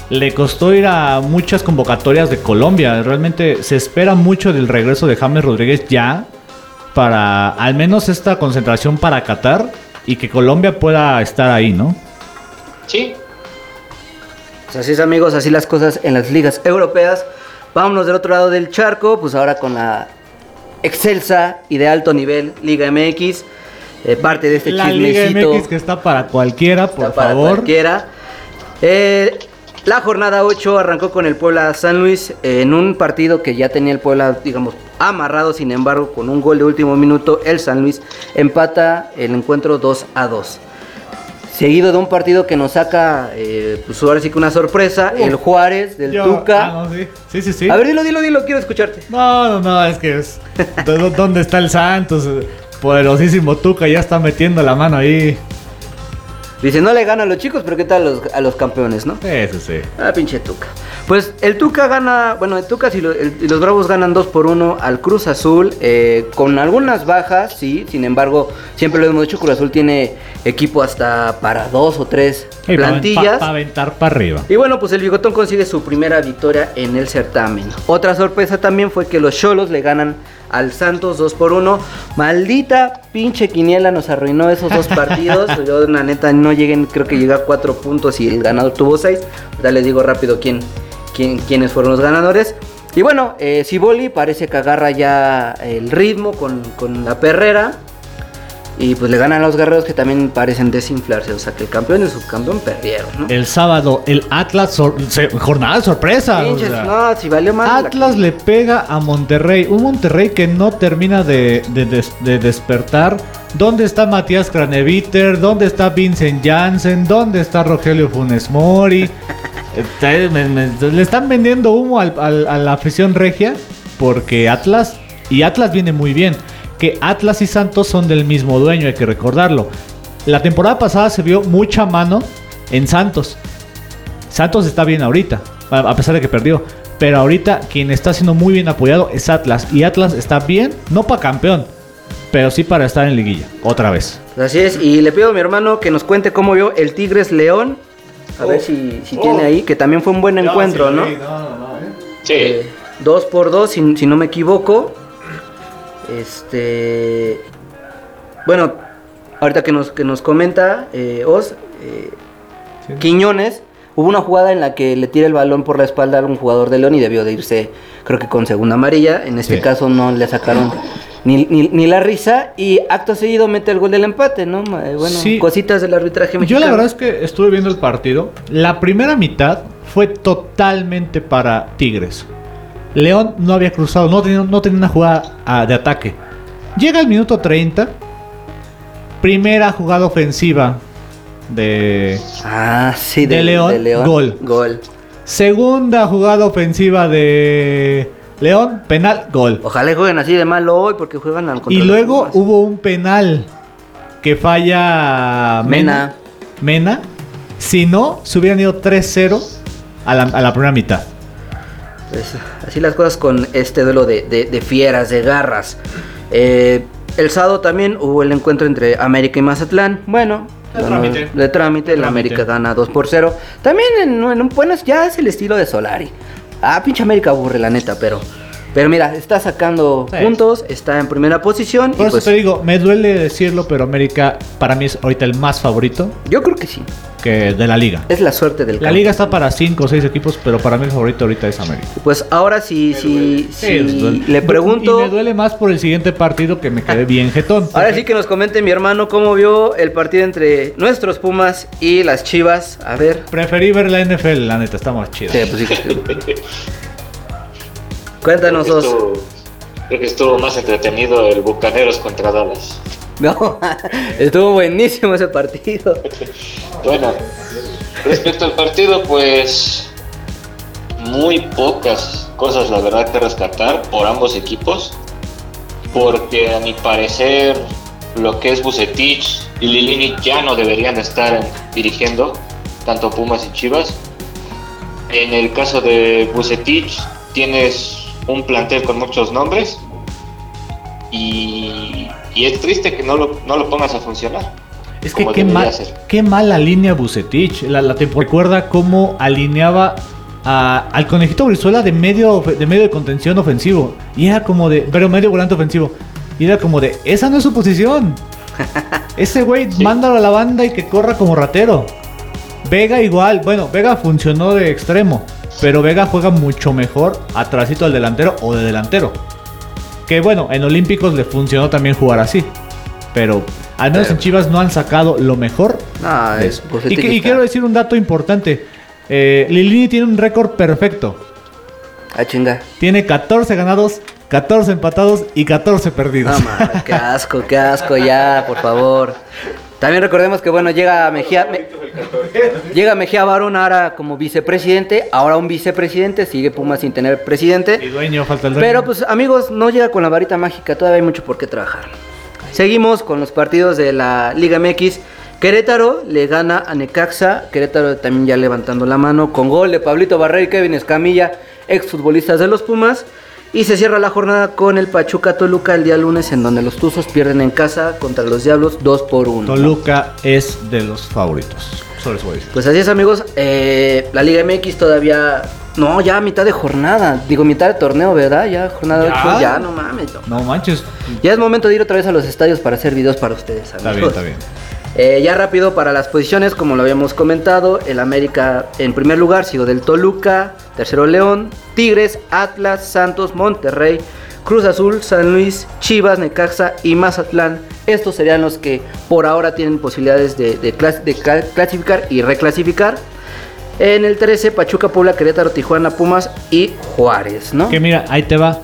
Le costó ir a muchas convocatorias de Colombia. Realmente se espera mucho del regreso de James Rodríguez ya para al menos esta concentración para Qatar y que Colombia pueda estar ahí, ¿no? Sí, Pues así es amigos, así las cosas en las ligas europeas. Vámonos del otro lado del charco, pues ahora con la excelsa y de alto nivel Liga MX. Eh, parte de este La Liga chismecito. MX que está para cualquiera, por está para favor. cualquiera. Eh, la jornada 8 arrancó con el Puebla San Luis eh, en un partido que ya tenía el Puebla, digamos, amarrado. Sin embargo, con un gol de último minuto, el San Luis empata el encuentro 2 a 2. Seguido de un partido que nos saca, eh, pues ahora sí que una sorpresa, el Juárez del Yo- Tuca. ah, no, sí. sí, sí, sí. A ver, dilo, dilo, dilo, quiero escucharte. No, no, no, es que es. ¿dó- ¿Dónde está el Santos? Poderosísimo Tuca ya está metiendo la mano ahí. Dice, no le gana a los chicos, pero ¿qué tal a los, a los campeones, no? Eso sí. Ah, pinche Tuca. Pues el Tuca gana, bueno, el Tuca y, lo- el- y los Bravos ganan 2 por 1 al Cruz Azul, eh, con algunas bajas, sí, sin embargo, siempre lo hemos dicho, Cruz Azul tiene equipo hasta para dos o tres Para plantillas. aventar para arriba. Y bueno, pues el Bigotón consigue su primera victoria en el certamen. Otra sorpresa también fue que los Cholos le ganan al Santos 2 por 1. Maldita pinche quiniela nos arruinó esos dos partidos. Yo, la neta, no lleguen, creo que llega a 4 puntos y el ganador tuvo 6. Ya les digo rápido quién, quién, quiénes fueron los ganadores. Y bueno, eh, Ciboli parece que agarra ya el ritmo con, con la perrera. Y pues le ganan a los guerreros que también parecen desinflarse. O sea que el campeón y el subcampeón perdieron, ¿no? El sábado, el Atlas, sor- se- jornada de sorpresa. o Pinches, sea, no, si valió más. la- Atlas le pega a Monterrey. Un Monterrey que no termina de, de des- de despertar. ¿Dónde está Matías Craneviter? ¿Dónde está Vincent Janssen? ¿Dónde está Rogelio Funes Mori? Me- le están vendiendo humo al- al- a la afición regia porque Atlas y Atlas viene muy bien. Que Atlas y Santos son del mismo dueño, hay que recordarlo. La temporada pasada se vio mucha mano en Santos. Santos está bien ahorita, a pesar de que perdió. Pero ahorita quien está siendo muy bien apoyado es Atlas. Y Atlas está bien, no para campeón, pero sí para estar en liguilla, otra vez. Así es, y le pido a mi hermano que nos cuente cómo vio el Tigres León. A ver si, si tiene ahí, que también fue un buen encuentro, ¿no? Sí. Eh, dos por dos, si, si no me equivoco. Este. Bueno, ahorita que nos, que nos comenta eh, Oz, eh, Quiñones, hubo una jugada en la que le tira el balón por la espalda a un jugador de León y debió de irse, creo que con segunda amarilla. En este Sí. caso no le sacaron ni, ni- ni la risa y acto seguido mete el gol del empate, ¿no? Eh, Bueno, Sí. cositas del arbitraje Yo la verdad es que estuve viendo el partido. La primera mitad fue totalmente para Tigres. León no había cruzado, no tenía, no tenía una jugada ah, de ataque. Llega el minuto 30. Primera jugada ofensiva de... Ah, sí, De León, gol. Gol. Segunda jugada ofensiva de León, penal, gol. Ojalá jueguen así de malo hoy porque juegan al Y luego hubo un penal que falla Mena. Mena. Si no, se hubieran ido 3-0 a la, a la primera mitad. Pues, así las cosas con este duelo de, de- de fieras, de garras. Eh, el sábado también hubo el encuentro entre América y Mazatlán. Bueno, De trámite. de trámite, la. América gana 2 por 0. También en, en bueno, ya es el estilo de Solari. Ah, pinche América aburre, la neta, pero. Pero mira, está sacando Sí. puntos, está en primera posición. Por y eso pues, te digo, me duele decirlo, pero América para mí es ahorita el más favorito yo creo que sí. que de la liga. Es la suerte del La campo. liga está para 5 o 6 equipos, pero para mí el favorito ahorita es América. Pues ahora sí, sí, sí, le pregunto. Y me duele más por el siguiente partido que me quedé bien jetón. Ahora sí que nos comente mi hermano cómo vio el partido entre nuestros Pumas y las Chivas. A ver. Preferí ver la NFL, la neta, está más chida. Sí, pues sí que- Cuéntanos, Creo que Os. estuvo- Creo que estuvo más entretenido el Bucaneros contra Dallas. No, estuvo buenísimo ese partido. Bueno, respecto al partido, pues muy pocas cosas, la verdad, que rescatar por ambos equipos, porque a mi parecer lo que es Bucetich y Lilini ya no deberían estar dirigiendo tanto Pumas y Chivas. En el caso de Bucetich tienes un plantel con muchos nombres y, y es triste que no lo, no lo pongas a funcionar. Es que qué, mal, qué mala línea Bucetich. La, la tempo- recuerda cómo alineaba a- al conejito Brizuela de medio, de medio de contención ofensivo. Y era como de. Pero medio volante ofensivo. Y era como de. Esa no es su posición. Ese güey, mándalo a la banda y que corra como ratero. Vega igual. Bueno, Vega funcionó de extremo. Pero Vega juega mucho mejor atrásito al delantero o de delantero. Que bueno, en Olímpicos le funcionó también jugar así. Pero al menos en Chivas no han sacado lo mejor de es Y, que- y quiero decir un dato importante. Eh, Lilini tiene un récord perfecto. Ah, chinga. Tiene 14 ganados, 14 empatados y 14 perdidos. No, mames, qué asco, qué asco ya, por favor. También recordemos que, bueno, llega Mejía, Me- llega Mejía Barón ahora como vicepresidente, ahora un vicepresidente, sigue Pumas sin tener presidente. y dueño, falta el dueño. Pero pues amigos, no llega con la varita mágica, todavía hay mucho por qué trabajar. Seguimos con los partidos de la Liga MX. Querétaro le gana a Necaxa, Querétaro también ya levantando la mano con gol de Pablito Barrera y Kevin Escamilla, exfutbolistas de los Pumas. Y se cierra la jornada con el Pachuca Toluca el día lunes en donde los Tuzos pierden en casa contra los Diablos 2 por 1. Toluca es de los favoritos. Solo eso voy a decir. Pues así es amigos, eh, la Liga MX todavía... No, ya a mitad de jornada, digo mitad de torneo, ¿verdad? Ya jornada ¿Ya? 8, ya no mames. no. No manches. Ya es momento de ir otra vez a los estadios para hacer videos para ustedes, amigos. Está bien, está bien. Eh, ya rápido para las posiciones, como lo habíamos comentado, el América en primer lugar, sigo del Toluca, tercero León, Tigres, Atlas, Santos, Monterrey, Cruz Azul, San Luis, Chivas, Necaxa y Mazatlán. Estos serían los que por ahora tienen posibilidades de, de clas- de cla- clasificar y reclasificar. En el 13, Pachuca, Puebla, Querétaro, Tijuana, Pumas y Juárez, ¿no? Que mira, ahí te va.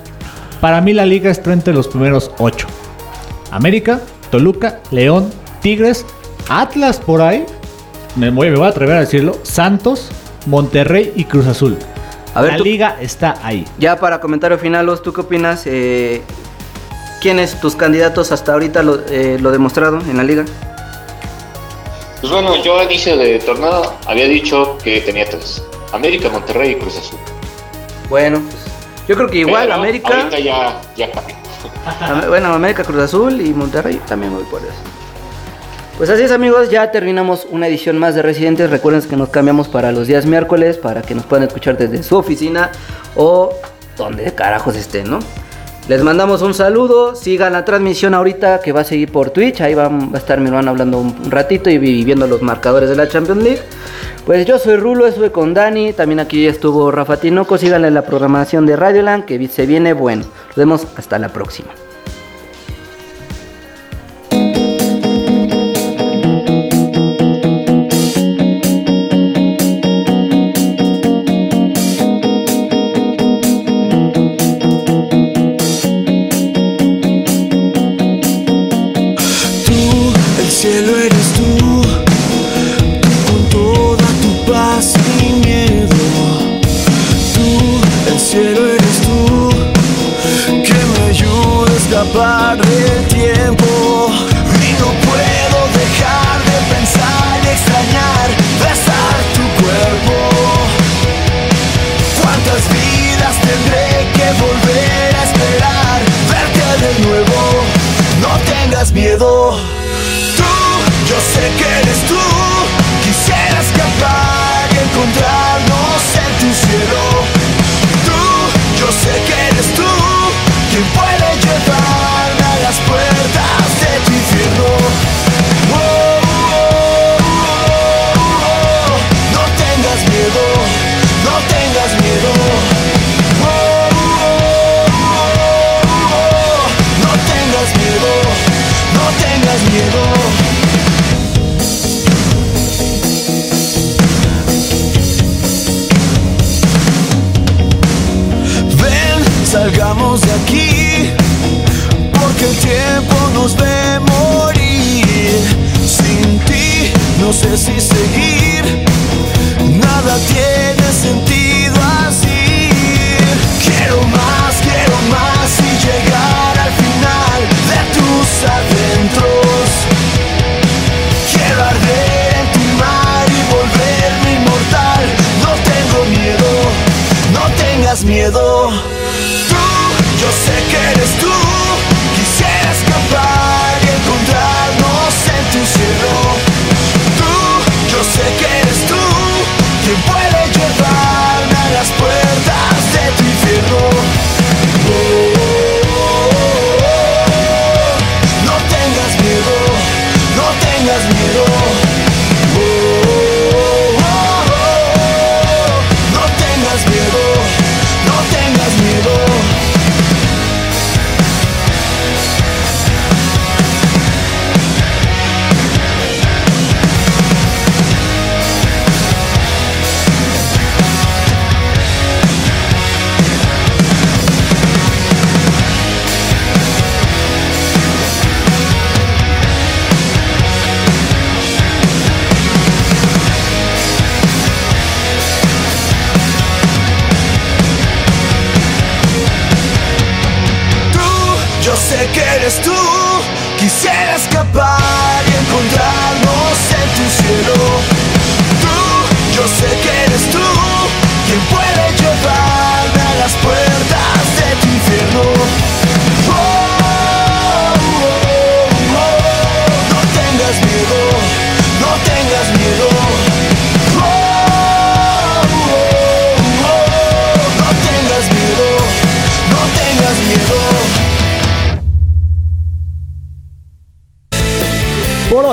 Para mí la liga está entre los primeros 8. América, Toluca, León, Tigres, Atlas por ahí. Me voy, me voy a atrever a decirlo. Santos, Monterrey y Cruz Azul. A ver, la tú- liga está ahí. Ya para comentario final, ¿tú qué opinas? Eh, ¿quiénes tus candidatos hasta ahorita lo, eh, lo demostrado en la liga? Pues bueno, yo al inicio de torneo había dicho que tenía tres. América, Monterrey y Cruz Azul. Bueno, pues, yo creo que igual Pero América, Ahorita ya, ya cambió. Am- bueno, América, Cruz Azul y Monterrey también voy por eso. Pues así es amigos, ya terminamos una edición más de Residentes. Recuerden que nos cambiamos para los días miércoles para que nos puedan escuchar desde su oficina o donde carajos estén, ¿no? Les mandamos un saludo, sigan la transmisión ahorita que va a seguir por Twitch, ahí va, a estar mi hermano hablando un, ratito y vi- viendo los marcadores de la Champions League. Pues yo soy Rulo, estuve con Dani, también aquí estuvo Rafa Tinoco, síganle la programación de Radioland que se viene bueno. Nos vemos hasta la próxima. Tú, yo sé que eres tú. Quisiera escapar y encontrarnos en tu cielo. Tú, yo sé que eres tú. Quien puede llevarme a las puertas de tu infierno. Oh, oh, oh. No tengas miedo, no tengas miedo.